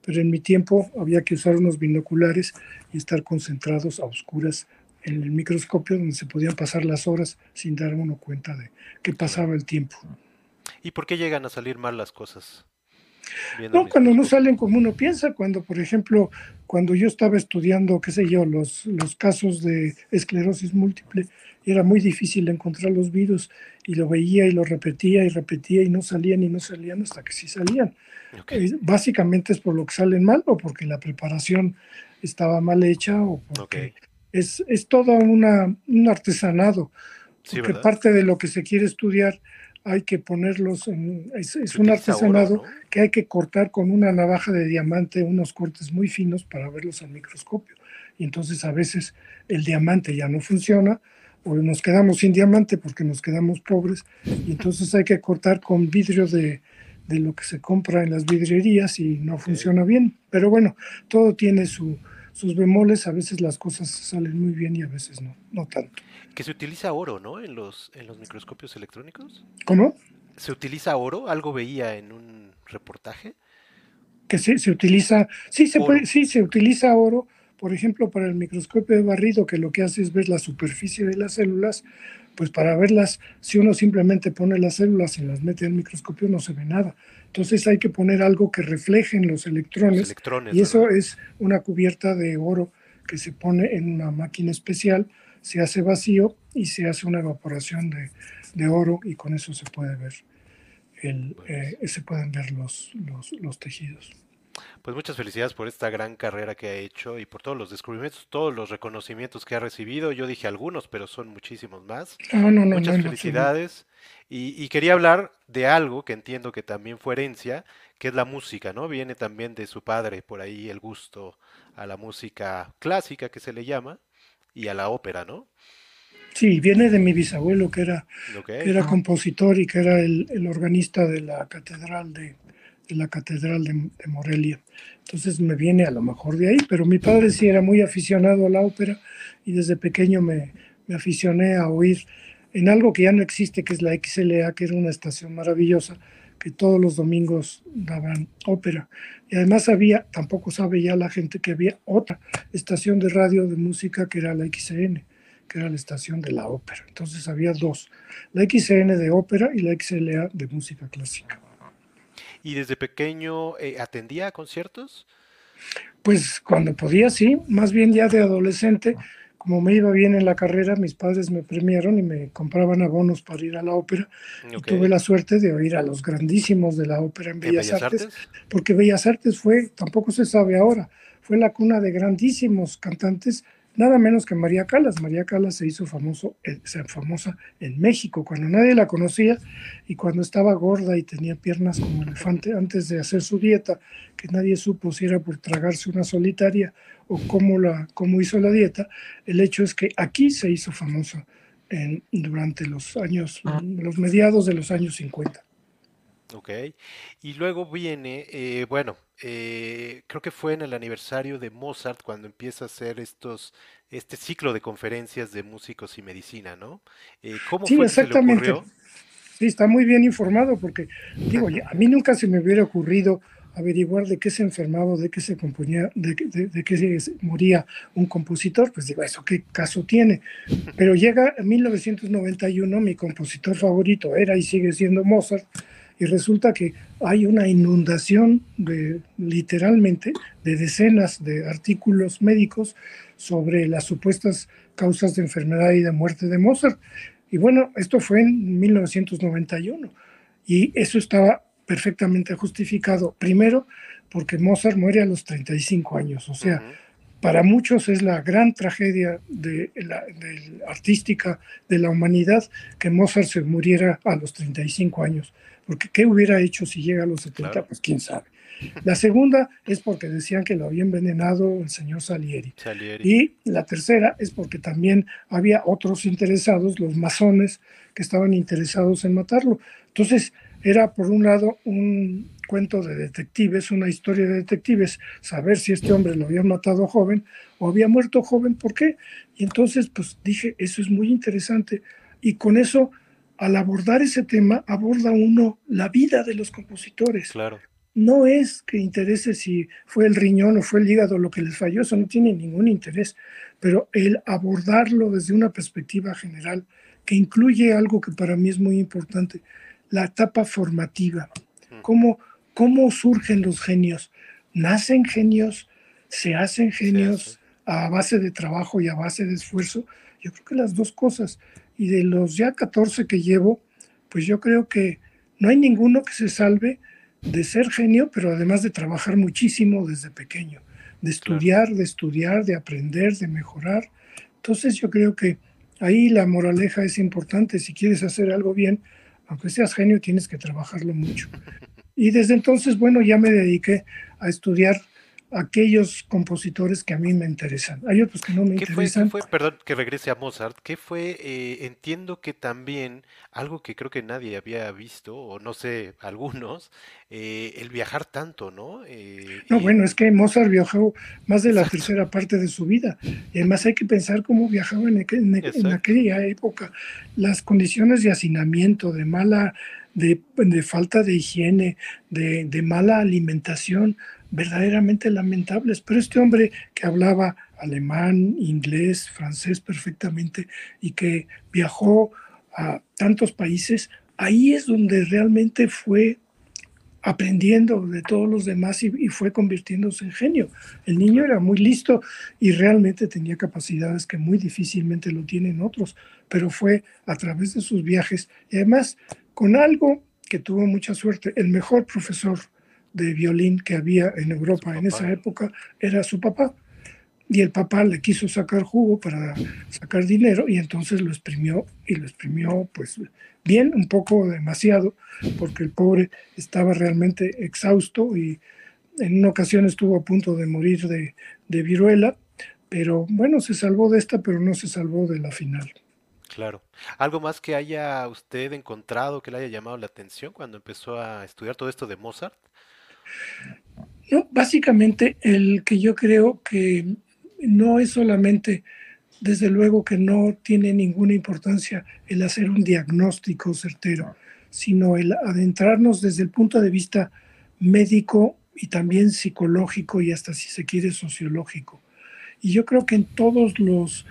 pero en mi tiempo había que usar unos binoculares y estar concentrados a oscuras en el microscopio donde se podían pasar las horas sin dar uno cuenta de que pasaba el tiempo. ¿Y por qué llegan a salir mal las cosas? No, cuando no salen como uno piensa, cuando, por ejemplo, cuando yo estaba estudiando, qué sé yo, los, los casos de esclerosis múltiple, era muy difícil encontrar los virus y lo veía y lo repetía y repetía y no salían y no salían hasta que sí salían. Eh, básicamente es por lo que salen mal o porque la preparación estaba mal hecha o porque es, es todo una, un artesanado. Porque parte de lo que se quiere estudiar hay que ponerlos en, es, un artesanado que hay que cortar con una navaja de diamante unos cortes muy finos para verlos al microscopio. Y entonces a veces el diamante ya no funciona o nos quedamos sin diamante porque nos quedamos pobres y entonces hay que cortar con vidrio de, de lo que se compra en las vidrierías y no funciona bien. Pero bueno, todo tiene su, sus bemoles, a veces las cosas salen muy bien y a veces no, no tanto. Que se utiliza oro, ¿no? En los, en los microscopios electrónicos. ¿Cómo? ¿Se utiliza oro? Algo veía en un reportaje. Que sí, se utiliza, sí se puede, sí se utiliza oro, por ejemplo, para el microscopio de barrido, que lo que hace es ver la superficie de las células, pues para verlas, si uno simplemente pone las células y las mete al microscopio, no se ve nada. Entonces hay que poner algo que refleje los electrones, los electrones y eso es una cubierta de oro que se pone en una máquina especial se hace vacío y se hace una evaporación de, de oro y con eso se puede ver el, eh, se pueden ver los, los, los, tejidos. Pues muchas felicidades por esta gran carrera que ha hecho y por todos los descubrimientos, todos los reconocimientos que ha recibido. Yo dije algunos, pero son muchísimos más. No, no, no, muchas felicidades. Y, y, quería hablar de algo que entiendo que también fue herencia, que es la música, ¿no? Viene también de su padre, por ahí el gusto a la música clásica que se le llama y a la ópera, ¿no? Sí, viene de mi bisabuelo, que era, era compositor y que era el, organista de la catedral de, la catedral de, Morelia. Entonces me viene a lo mejor de ahí, pero mi padre sí era muy aficionado a la ópera y desde pequeño me, me aficioné a oír en algo que ya no existe, que es la XLA, que era una estación maravillosa, que todos los domingos daban ópera. Y además había, tampoco sabe ya la gente que había otra estación de radio de música que era la XN, que era la estación de la ópera. Entonces había dos, la XN de ópera y la XLA de música clásica. ¿Y desde pequeño eh, atendía a conciertos? Pues cuando podía, sí, más bien ya de adolescente como me iba bien en la carrera, mis padres me premiaron y me compraban abonos para ir a la ópera. Y tuve la suerte de oír a los grandísimos de la ópera en Bellas, Artes, porque Bellas Artes fue, tampoco se sabe ahora, fue la cuna de grandísimos cantantes nada menos que María Calas. María Calas se hizo famoso, eh, famosa en México cuando nadie la conocía y cuando estaba gorda y tenía piernas como elefante antes de hacer su dieta, que nadie supo si era por tragarse una solitaria o cómo, la, cómo hizo la dieta. El hecho es que aquí se hizo famosa en, durante los años, los mediados de los años 50. Ok, y luego viene, eh, bueno, eh, creo que fue en el aniversario de Mozart cuando empieza a hacer estos, este ciclo de conferencias de músicos y medicina, ¿no? Eh, ¿cómo Sí, fue que se le exactamente. ocurrió? Sí, está muy bien informado porque, digo, a mí nunca se me hubiera ocurrido averiguar de qué se enfermaba, de qué se componía, de, qué- de, de qué se moría un compositor, pues digo, ¿eso qué caso tiene? Pero llega en 1991, mi compositor favorito era y sigue siendo Mozart, y resulta que hay una inundación de, literalmente, de decenas de artículos médicos sobre las supuestas causas de enfermedad y de muerte de Mozart. Y bueno, esto fue en 1991 y eso estaba perfectamente justificado. Primero, porque Mozart muere a los 35 años, o sea, para muchos es la gran tragedia de la, de artística de la humanidad que Mozart se muriera a los 35 años, porque ¿qué hubiera hecho si llega a los 70? Claro. Pues quién sabe. La segunda es porque decían que lo había envenenado el señor Salieri. Salieri. Y la tercera es porque también había otros interesados, los masones, que estaban interesados en matarlo. Entonces, era por un lado un cuento de detectives, una historia de detectives, saber si este hombre lo había matado joven o había muerto joven, ¿por qué? Y entonces, pues dije, eso es muy interesante. Y con eso, al abordar ese tema, aborda uno la vida de los compositores Claro, no es que interese si fue el riñón o fue el hígado lo que les falló, eso no tiene ningún interés, pero el abordarlo desde una perspectiva general que incluye algo que para mí es muy importante, la etapa formativa, Mm. cómo, cómo surgen los genios. Nacen genios, se hacen genios a base de trabajo y a base de esfuerzo. Yo creo que las dos cosas. Y de los ya 14 que llevo, pues yo creo que no hay ninguno que se salve de ser genio, pero además de trabajar muchísimo desde pequeño, de estudiar, de estudiar, de aprender, de mejorar. Entonces yo creo que ahí la moraleja es importante. Si quieres hacer algo bien, aunque seas genio, tienes que trabajarlo mucho. Y desde entonces, bueno, ya me dediqué a estudiar aquellos compositores que a mí me interesan. Hay otros que no me ¿Qué fue, qué interesan. fue, perdón, que regrese a Mozart, qué fue, eh, entiendo que también algo que creo que nadie había visto, o no sé, algunos, eh, el viajar tanto, ¿no? Eh, No, bueno, es que Mozart viajó más de la Exacto. tercera parte de su vida. Y además hay que pensar cómo viajaba en, en- aquella época. Las condiciones de hacinamiento, de mala, de, de falta de higiene, de, de mala alimentación, verdaderamente lamentables. Pero este hombre que hablaba alemán, inglés, francés perfectamente y que viajó a tantos países, ahí es donde realmente fue aprendiendo de todos los demás y, y fue convirtiéndose en genio. El niño era muy listo y realmente tenía capacidades que muy difícilmente lo tienen otros, pero fue a través de sus viajes y además con algo que tuvo mucha suerte. El mejor profesor de violín que había en Europa en esa época era su papá. Y el papá le quiso sacar jugo para sacar dinero y entonces lo exprimió y lo exprimió pues bien, un poco demasiado, porque el pobre estaba realmente exhausto y en una ocasión estuvo a punto de morir de, de viruela, pero bueno, se salvó de esta, pero no se salvó de la final. Claro. ¿Algo más que haya usted encontrado que le haya llamado la atención cuando empezó a estudiar todo esto de Mozart? No, básicamente el que yo creo que no es solamente, desde luego que no tiene ninguna importancia el hacer un diagnóstico certero, sino el adentrarnos desde el punto de vista médico y también psicológico y hasta si se quiere sociológico. Y yo creo que en todos los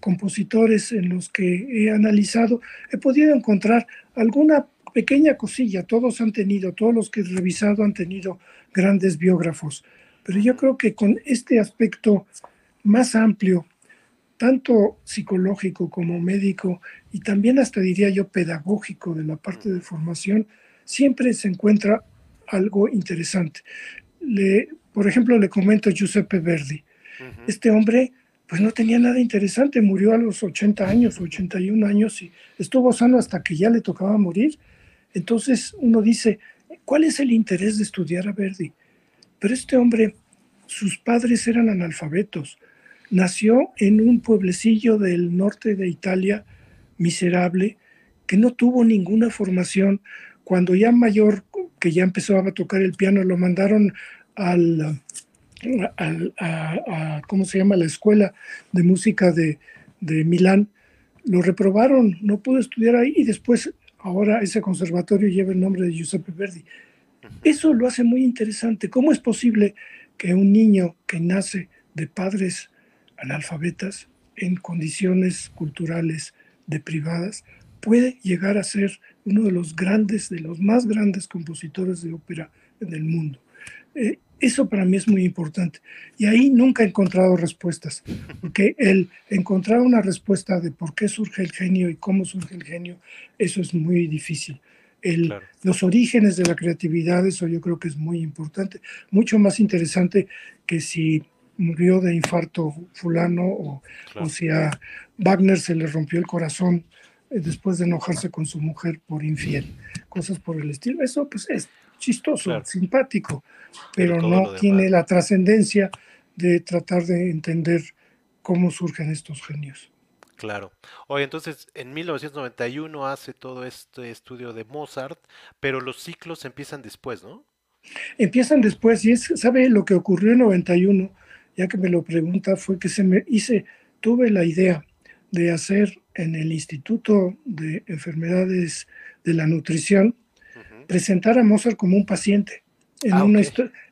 compositores en los que he analizado he podido encontrar alguna pequeña cosilla. Todos han tenido, todos los que he revisado han tenido grandes biógrafos. Pero yo creo que con este aspecto más amplio, tanto psicológico como médico y también hasta diría yo pedagógico de la parte de formación, siempre se encuentra algo interesante. Le, por ejemplo, le comento a Giuseppe Verdi. Ujú. Este hombre pues no tenía nada interesante, murió a los 80 años, 81 años y estuvo sano hasta que ya le tocaba morir. Entonces uno dice, ¿cuál es el interés de estudiar a Verdi? Pero este hombre, sus padres eran analfabetos. Nació en un pueblecillo del norte de Italia, miserable, que no tuvo ninguna formación. Cuando ya mayor que ya empezaba a tocar el piano, lo mandaron al, a, ¿cómo se llama?, la escuela de música de, de Milán, lo reprobaron, no pudo estudiar ahí y después ahora ese conservatorio lleva el nombre de Giuseppe Verdi. Eso lo hace muy interesante. ¿Cómo es posible que un niño que nace de padres analfabetas en condiciones culturales deprivadas puede llegar a ser uno de los grandes, de los más grandes compositores de ópera en el mundo? Eh, eso para mí es muy importante. Y ahí nunca he encontrado respuestas, porque el encontrar una respuesta de por qué surge el genio y cómo surge el genio, eso es muy difícil. El, Los orígenes de la creatividad, eso yo creo que es muy importante, mucho más interesante que si murió de infarto fulano o, o si a Wagner se le rompió el corazón eh, después de enojarse con su mujer por infiel, cosas por el estilo. Eso pues es chistoso, simpático, pero, no tiene la trascendencia de tratar de entender cómo surgen estos genios. Claro. Oye, entonces en 1991 hace todo este estudio de Mozart, pero los ciclos empiezan después, ¿no? Empiezan después y es, ¿sabe lo que ocurrió en 91? Ya que me lo pregunta, fue que se me hice, tuve la idea de hacer en el Instituto de Enfermedades de la Nutrición, presentar a Mozart como un paciente en, ah, una,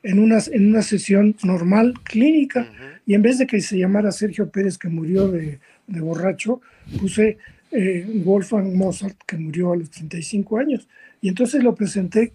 en, una, en una sesión normal, clínica, y en vez de que se llamara Sergio Pérez, que murió de, de borracho, puse eh, Wolfgang Mozart, que murió a los 35 años. Y entonces lo presenté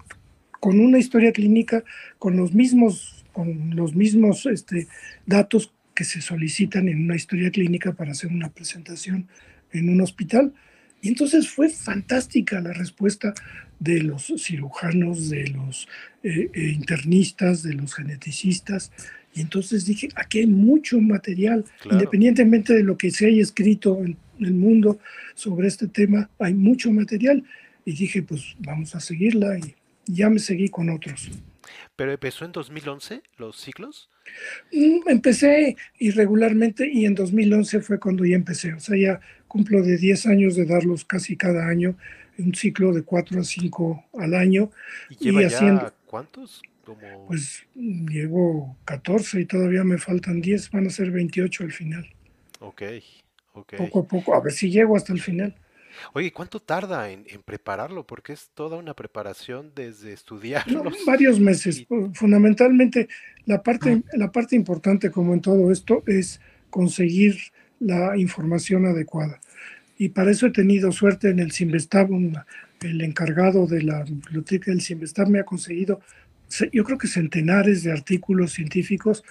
con una historia clínica, con los mismos, con los mismos este, datos que se solicitan en una historia clínica para hacer una presentación en un hospital. Y entonces fue fantástica la respuesta de los cirujanos, de los eh, eh, internistas, de los geneticistas. Y entonces dije, aquí hay mucho material, independientemente de lo que se haya escrito en el mundo sobre este tema, hay mucho material. Y dije, pues vamos a seguirla y ya me seguí con otros. ¿Pero empezó en 2011 los ciclos? Mm, empecé irregularmente y en 2011 fue cuando ya empecé. O sea, ya cumplo de 10 años de darlos casi cada año, un ciclo de 4 a 5 al año. ¿Y, lleva ya cuántos? Pues llevo 14 y todavía me faltan 10, van a ser 28 al final. Ok, ok. Poco a poco, a ver si llego hasta el final. Oye, ¿cuánto tarda en, prepararlo? Porque es toda una preparación desde estudiar. varios meses. Fundamentalmente, la parte, la parte importante, como en todo esto, es conseguir la información adecuada y para eso he tenido suerte en el Simvestab, el encargado de la biblioteca del Simvestab me ha conseguido, yo creo que centenares de artículos científicos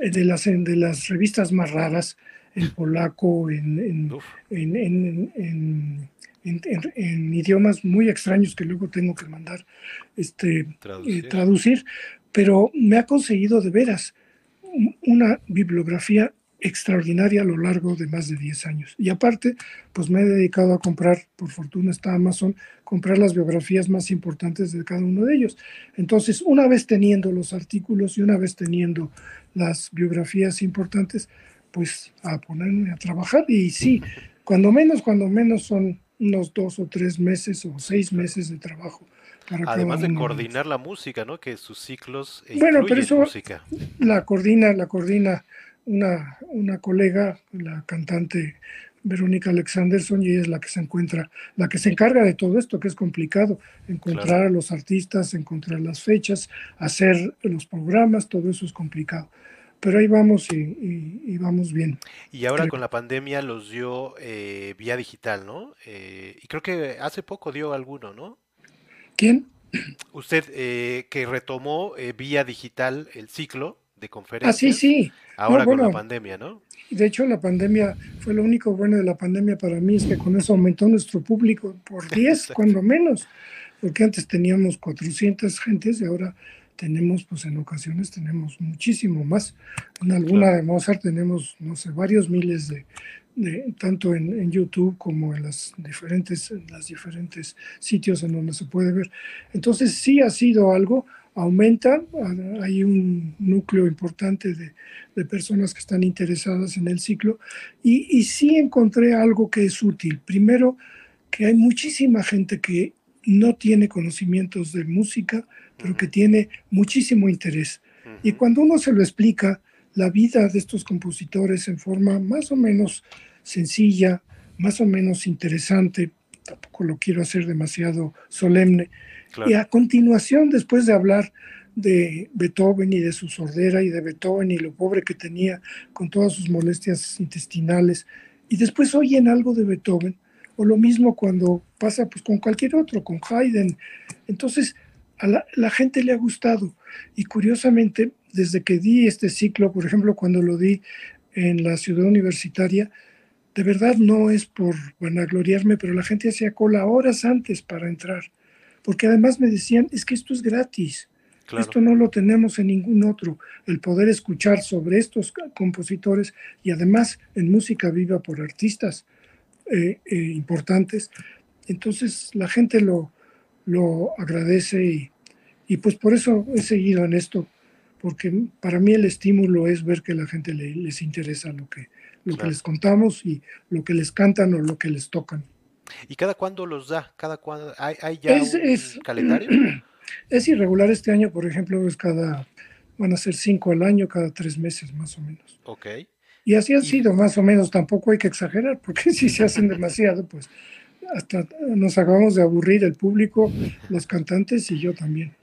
eh, de las, de las revistas más raras, en polaco, en, en, en, idiomas muy extraños que luego tengo que mandar este, traducir. traducir, pero me ha conseguido de veras una bibliografía extraordinaria a lo largo de más de 10 años. Y aparte, pues me he dedicado a comprar, por fortuna está Amazon, comprar las biografías más importantes de cada uno de ellos. Entonces, una vez teniendo los artículos y una vez teniendo las biografías importantes, pues a ponerme a trabajar. Y sí, cuando menos, cuando menos son unos dos o tres meses o seis meses de trabajo. Además de coordinar la música, ¿no? Que sus ciclos bueno, pero eso música. La coordina, la coordina una, una colega, la cantante Verónica Alexanderson, y ella es la que se encuentra, la que se encarga de todo esto, que es complicado, encontrar a los artistas, encontrar las fechas, hacer los programas, todo eso es complicado. Pero ahí vamos y, vamos bien. Y ahora con la pandemia los dio eh, vía digital, ¿no? Eh, y creo que hace poco dio alguno, ¿no? ¿Quién? Usted eh, que retomó vía digital el ciclo de conferencias. Ah, sí, sí. Ahora con la pandemia, ¿no? De hecho, la pandemia fue lo único bueno de la pandemia para mí, es que con eso aumentó nuestro público por 10, cuando menos, porque antes teníamos 400 gentes y ahora tenemos, pues en ocasiones tenemos muchísimo más. En alguna de Mozart tenemos, no sé, varios miles de, de tanto en, en, YouTube como en las diferentes, en las diferentes sitios en donde se puede ver. Entonces sí ha sido algo, aumenta, hay un núcleo importante de, personas que están interesadas en el ciclo y, sí encontré algo que es útil. Primero, que hay muchísima gente que no tiene conocimientos de música, pero que tiene muchísimo interés. Y cuando uno se lo explica, la vida de estos compositores en forma más o menos sencilla, más o menos interesante, tampoco lo quiero hacer demasiado solemne. Y a continuación, después de hablar de Beethoven y de su sordera y de Beethoven y lo pobre que tenía con todas sus molestias intestinales, y después oyen algo de Beethoven, o lo mismo cuando pasa pues, con cualquier otro, con Haydn. Entonces, a la, la gente le ha gustado. Y curiosamente, desde que di este ciclo, por ejemplo, cuando lo di en la ciudad universitaria, de verdad no es por vanagloriarme, pero la gente hacía cola horas antes para entrar, porque además me decían, es que esto es gratis, esto no lo tenemos en ningún otro, el poder escuchar sobre estos compositores y además en música viva por artistas eh, eh, importantes. Entonces la gente lo, lo agradece y, y, pues por eso he seguido en esto, porque para mí el estímulo es ver que la gente les interesa lo que, lo que les contamos y lo que les cantan o lo que les tocan. ¿Y cada cuándo los da? ¿Cada cuándo? ¿Hay, ya un calendario? Es irregular este año, por ejemplo, es cada, van a ser cinco al año, cada tres meses más o menos. Ok. Y así ha sido, más o menos, tampoco hay que exagerar, porque si se hacen demasiado, pues hasta nos acabamos de aburrir el público, los cantantes y yo también.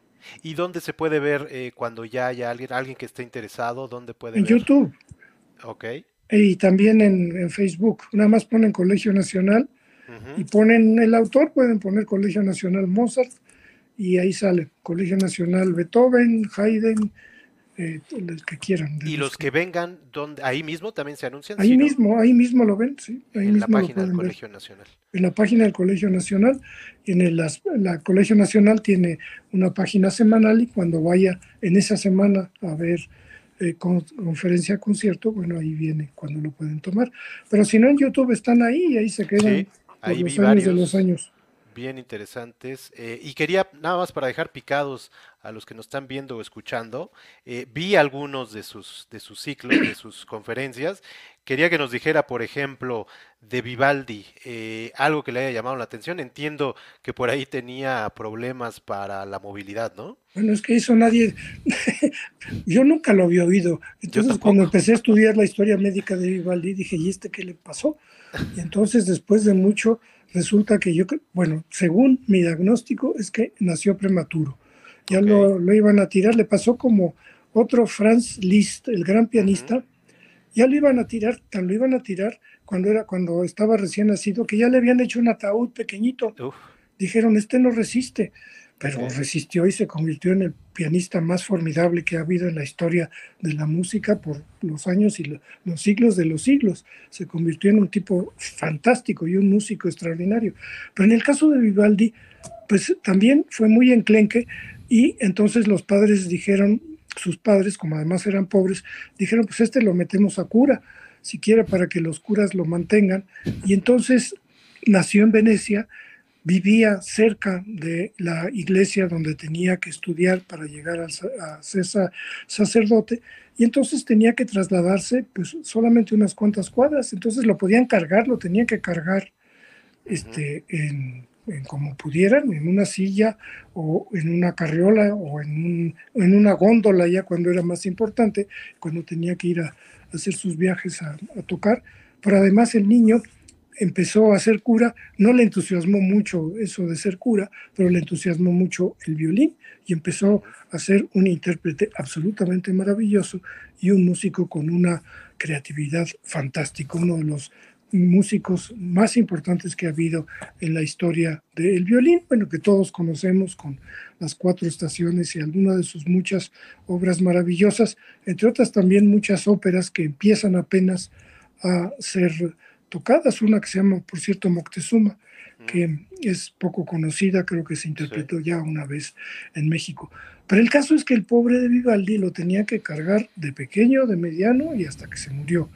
¿Y dónde se puede ver eh, cuando ya haya alguien, alguien que esté interesado? ¿Dónde puede en YouTube. Ok. Y también en, Facebook. Nada más ponen Colegio Nacional y ponen el autor, pueden poner Colegio Nacional Mozart y ahí sale Colegio Nacional Beethoven, Haydn, eh, el que quieran. ¿Y los que, vengan donde, ahí mismo también se anuncian? Ahí mismo, ahí mismo lo ven, sí. Ahí en mismo la página del Colegio Nacional. En la página del Colegio Nacional. En el la Colegio Nacional tiene una página semanal y cuando vaya en esa semana a ver eh, conferencia, concierto, bueno, ahí viene cuando lo pueden tomar. Pero si no en YouTube están ahí y ahí se quedan ahí los años de los años bien interesantes. Eh, y quería, nada más para dejar picados a los que nos están viendo o escuchando, eh, vi algunos de sus, de sus ciclos, de sus conferencias. Quería que nos dijera, por ejemplo, de Vivaldi, eh, algo que le haya llamado la atención. Entiendo que por ahí tenía problemas para la movilidad, ¿no? Bueno, es que eso nadie, yo nunca lo había oído. Entonces, cuando empecé a estudiar la historia médica de Vivaldi, dije, ¿y este qué le pasó? Y entonces, después de mucho, resulta que yo, bueno, según mi diagnóstico, es que nació prematuro. Ya lo, lo, iban a tirar, le pasó como otro Franz Liszt, el gran pianista, ya lo iban a tirar, tan lo iban a tirar cuando, era, cuando estaba recién nacido, que ya le habían hecho un ataúd pequeñito. Dijeron, este no resiste pero resistió y se convirtió en el pianista más formidable que ha habido en la historia de la música por los años y los siglos de los siglos. Se convirtió en un tipo fantástico y un músico extraordinario. Pero en el caso de Vivaldi, pues también fue muy enclenque y entonces los padres dijeron, sus padres, como además eran pobres, dijeron, pues este lo metemos a cura, siquiera para que los curas lo mantengan. Y entonces nació en Venecia, vivía cerca de la iglesia donde tenía que estudiar para llegar a ser sacerdote y entonces tenía que trasladarse pues solamente unas cuantas cuadras, entonces lo podían cargar, lo tenían que cargar este, en, como pudieran, en una silla o en una carriola o en, en una góndola ya cuando era más importante, cuando tenía que ir a, hacer sus viajes a, a tocar, pero además el niño empezó a ser cura, no le entusiasmó mucho eso de ser cura, pero le entusiasmó mucho el violín y empezó a ser un intérprete absolutamente maravilloso y un músico con una creatividad fantástica, uno de los músicos más importantes que ha habido en la historia del violín, bueno, que todos conocemos con las cuatro estaciones y algunas de sus muchas obras maravillosas, entre otras también muchas óperas que empiezan apenas a ser tocadas, una que se llama, por cierto, Moctezuma, que es poco conocida, creo que se interpretó ya una vez en México. Pero el caso es que el pobre de Vivaldi lo tenía que cargar de pequeño, de mediano y hasta que se murió.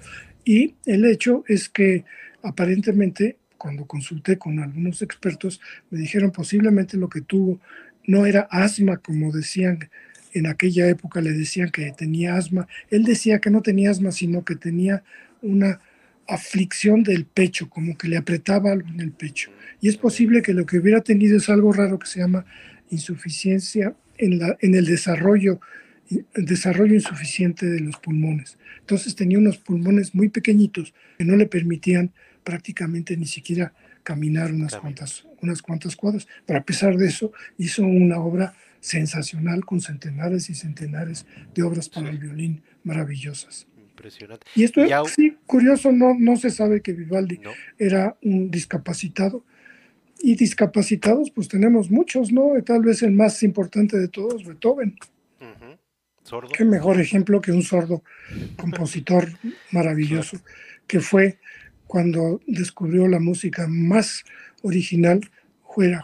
Y el hecho es que aparentemente, cuando consulté con algunos expertos, me dijeron posiblemente lo que tuvo no era asma, como decían en aquella época, le decían que tenía asma. Él decía que no tenía asma, sino que tenía una aflicción del pecho, como que le apretaba algo en el pecho. Y es posible que lo que hubiera tenido es algo raro que se llama insuficiencia en, la, en el desarrollo, desarrollo insuficiente de los pulmones. Entonces tenía unos pulmones muy pequeñitos que no le permitían prácticamente ni siquiera caminar unas cuantas, unas cuantas cuadras. Pero a pesar de eso, hizo una obra sensacional con centenares y centenares de obras para el violín maravillosas. Impresionante. Y esto es sí, curioso, no, no se sabe que Vivaldi era un discapacitado. Y discapacitados, pues tenemos muchos, ¿no? Tal vez el más importante de todos, Beethoven. ¿Sordo? Qué mejor ejemplo que un sordo compositor maravilloso, que fue cuando descubrió la música más original, fue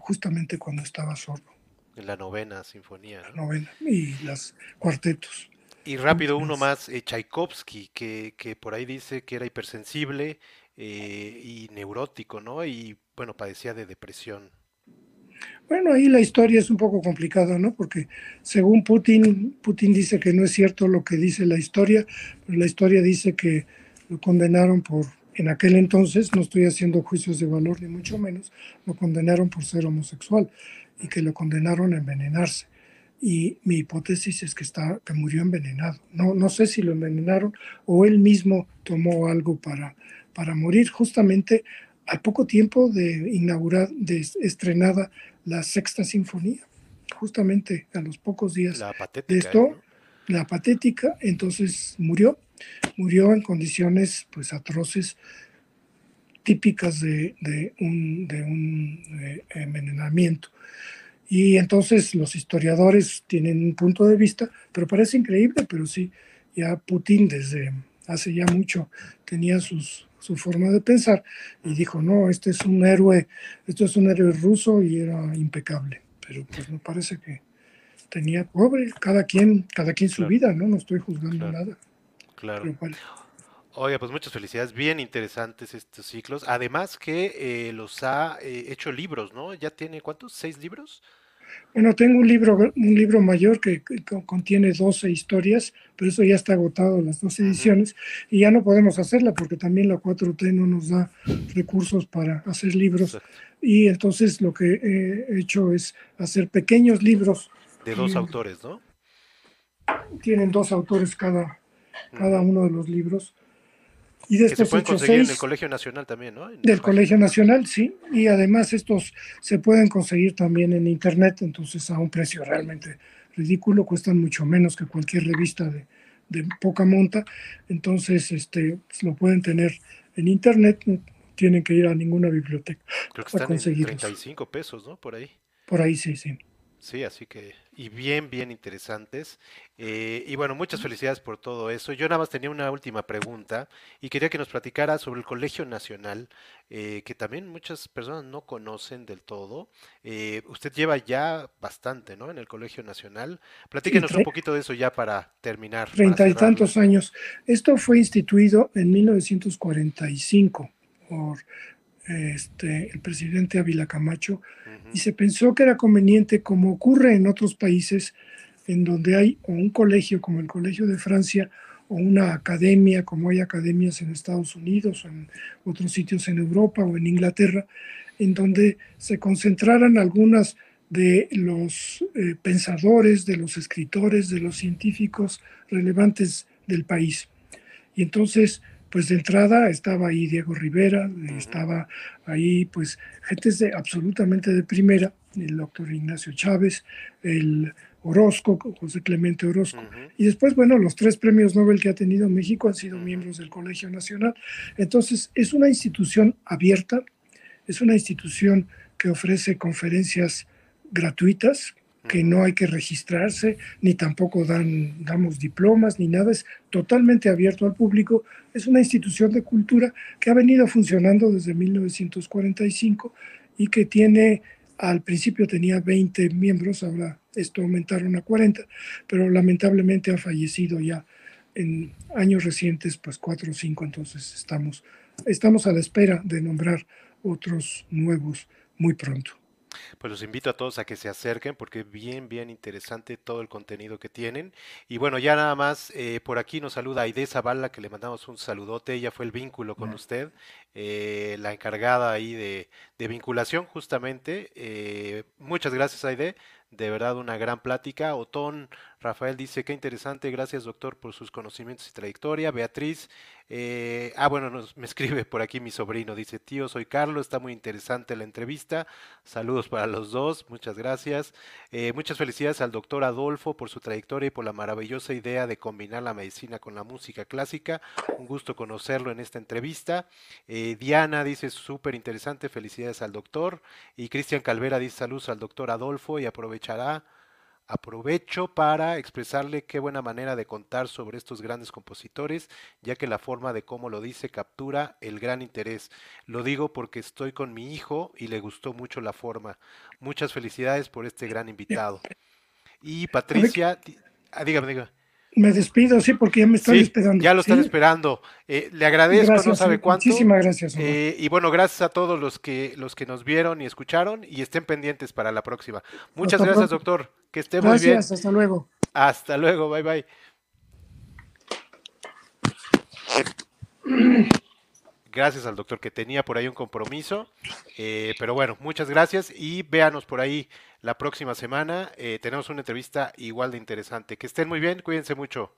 justamente cuando estaba sordo. En la novena sinfonía. La novena y las cuartetos. Y rápido uno más, eh, Tchaikovsky, que, que, por ahí dice que era hipersensible eh, y neurótico, ¿no? Y bueno, padecía de depresión. Bueno, ahí la historia es un poco complicada, ¿no? Porque según Putin, Putin dice que no es cierto lo que dice la historia, pero la historia dice que lo condenaron por, en aquel entonces, no estoy haciendo juicios de valor ni mucho menos, lo condenaron por ser homosexual y que lo condenaron a envenenarse y mi hipótesis es que, está, que murió envenenado. No, no sé si lo envenenaron o él mismo tomó algo para, para morir, justamente a poco tiempo de inaugurar, de estrenada la sexta sinfonía, justamente a los pocos días de esto, la patética, entonces murió, murió en condiciones pues atroces, típicas de, de un, de un eh, envenenamiento. Y entonces los historiadores tienen un punto de vista, pero parece increíble, pero sí, ya Putin desde hace ya mucho tenía sus, su forma de pensar y dijo, no, este es un héroe, esto es un héroe ruso y era impecable. Pero pues me parece que tenía, pobre, cada quien, cada quien su vida, ¿no? No estoy juzgando nada. Claro. Oye, pues muchas felicidades, bien interesantes estos ciclos. Además que eh, los ha eh, hecho libros, ¿no? Ya tiene, ¿cuántos? ¿Seis libros? Bueno, tengo un libro, un libro mayor que, contiene 12 historias, pero eso ya está agotado, las dos ediciones, y ya no podemos hacerla porque también la 4T no nos da recursos para hacer libros. Y entonces lo que he hecho es hacer pequeños libros. De dos autores, ¿no? Tienen dos autores cada, cada uno de los libros. Y de que se pueden conseguir en el Colegio Nacional también, ¿no? del Colegio Nacional, sí. Y además estos se pueden conseguir también en Internet, entonces a un precio realmente ridículo, cuestan mucho menos que cualquier revista de, de poca monta. Entonces este, lo pueden tener en Internet, no tienen que ir a ninguna biblioteca. Creo que están en 35 pesos, ¿no? Por ahí. Por ahí sí, sí. Sí, así que, y bien, bien interesantes. Eh, y bueno, muchas felicidades por todo eso. Yo nada más tenía una última pregunta y quería que nos platicara sobre el Colegio Nacional, eh, que también muchas personas no conocen del todo. Eh, usted lleva ya bastante, ¿no? En el Colegio Nacional. Platíquenos un poquito de eso ya para terminar. Treinta y tantos años. Esto fue instituido en 1945 por este, el presidente Ávila Camacho, y se pensó que era conveniente, como ocurre en otros países, en donde hay un colegio como el Colegio de Francia o una academia como hay academias en Estados Unidos o en otros sitios en Europa o en Inglaterra, en donde se concentraran algunas de los eh, pensadores, de los escritores, de los científicos relevantes del país. Y entonces pues de entrada estaba ahí Diego Rivera, estaba ahí pues gente de, absolutamente de primera, el doctor Ignacio Chávez, el Orozco, José Clemente Orozco. Y después, bueno, los tres premios Nobel que ha tenido México han sido miembros del Colegio Nacional. Entonces, es una institución abierta, es una institución que ofrece conferencias gratuitas, que no hay que registrarse, ni tampoco dan, damos diplomas, ni nada, es totalmente abierto al público. Es una institución de cultura que ha venido funcionando desde 1945 y que tiene, al principio tenía 20 miembros, ahora esto aumentaron a 40, pero lamentablemente ha fallecido ya en años recientes, pues cuatro o cinco, entonces estamos, estamos a la espera de nombrar otros nuevos muy pronto. Pues los invito a todos a que se acerquen porque es bien, bien interesante todo el contenido que tienen. Y bueno, ya nada más, eh, por aquí nos saluda Aide Zavala, que le mandamos un saludote. Ella fue el vínculo con usted, eh, la encargada ahí de, de vinculación justamente. Eh, muchas gracias, Aide. De verdad, una gran plática. Otón Rafael dice, qué interesante, gracias doctor por sus conocimientos y trayectoria. Beatriz, eh, ah, bueno, nos, me escribe por aquí mi sobrino, dice, tío, soy Carlos, está muy interesante la entrevista. Saludos para los dos, muchas gracias. Eh, muchas felicidades al doctor Adolfo por su trayectoria y por la maravillosa idea de combinar la medicina con la música clásica. Un gusto conocerlo en esta entrevista. Eh, Diana dice, súper interesante, felicidades al doctor. Y Cristian Calvera dice, saludos al doctor Adolfo y aprovechará Aprovecho para expresarle qué buena manera de contar sobre estos grandes compositores, ya que la forma de cómo lo dice captura el gran interés. Lo digo porque estoy con mi hijo y le gustó mucho la forma. Muchas felicidades por este gran invitado. Y Patricia, ah, dígame, dígame. Me despido, sí, porque ya me están esperando. Ya lo están esperando. Eh, le agradezco, no sabe cuánto. Muchísimas gracias. Eh, y bueno, gracias a todos los que, los que nos vieron y escucharon y estén pendientes para la próxima. Muchas gracias, doctor. Que esté muy bien. Gracias, hasta luego. Hasta luego, bye bye. Gracias al doctor que tenía por ahí un compromiso. Eh, pero bueno, muchas gracias y véanos por ahí la próxima semana. Eh, tenemos una entrevista igual de interesante. Que estén muy bien, cuídense mucho.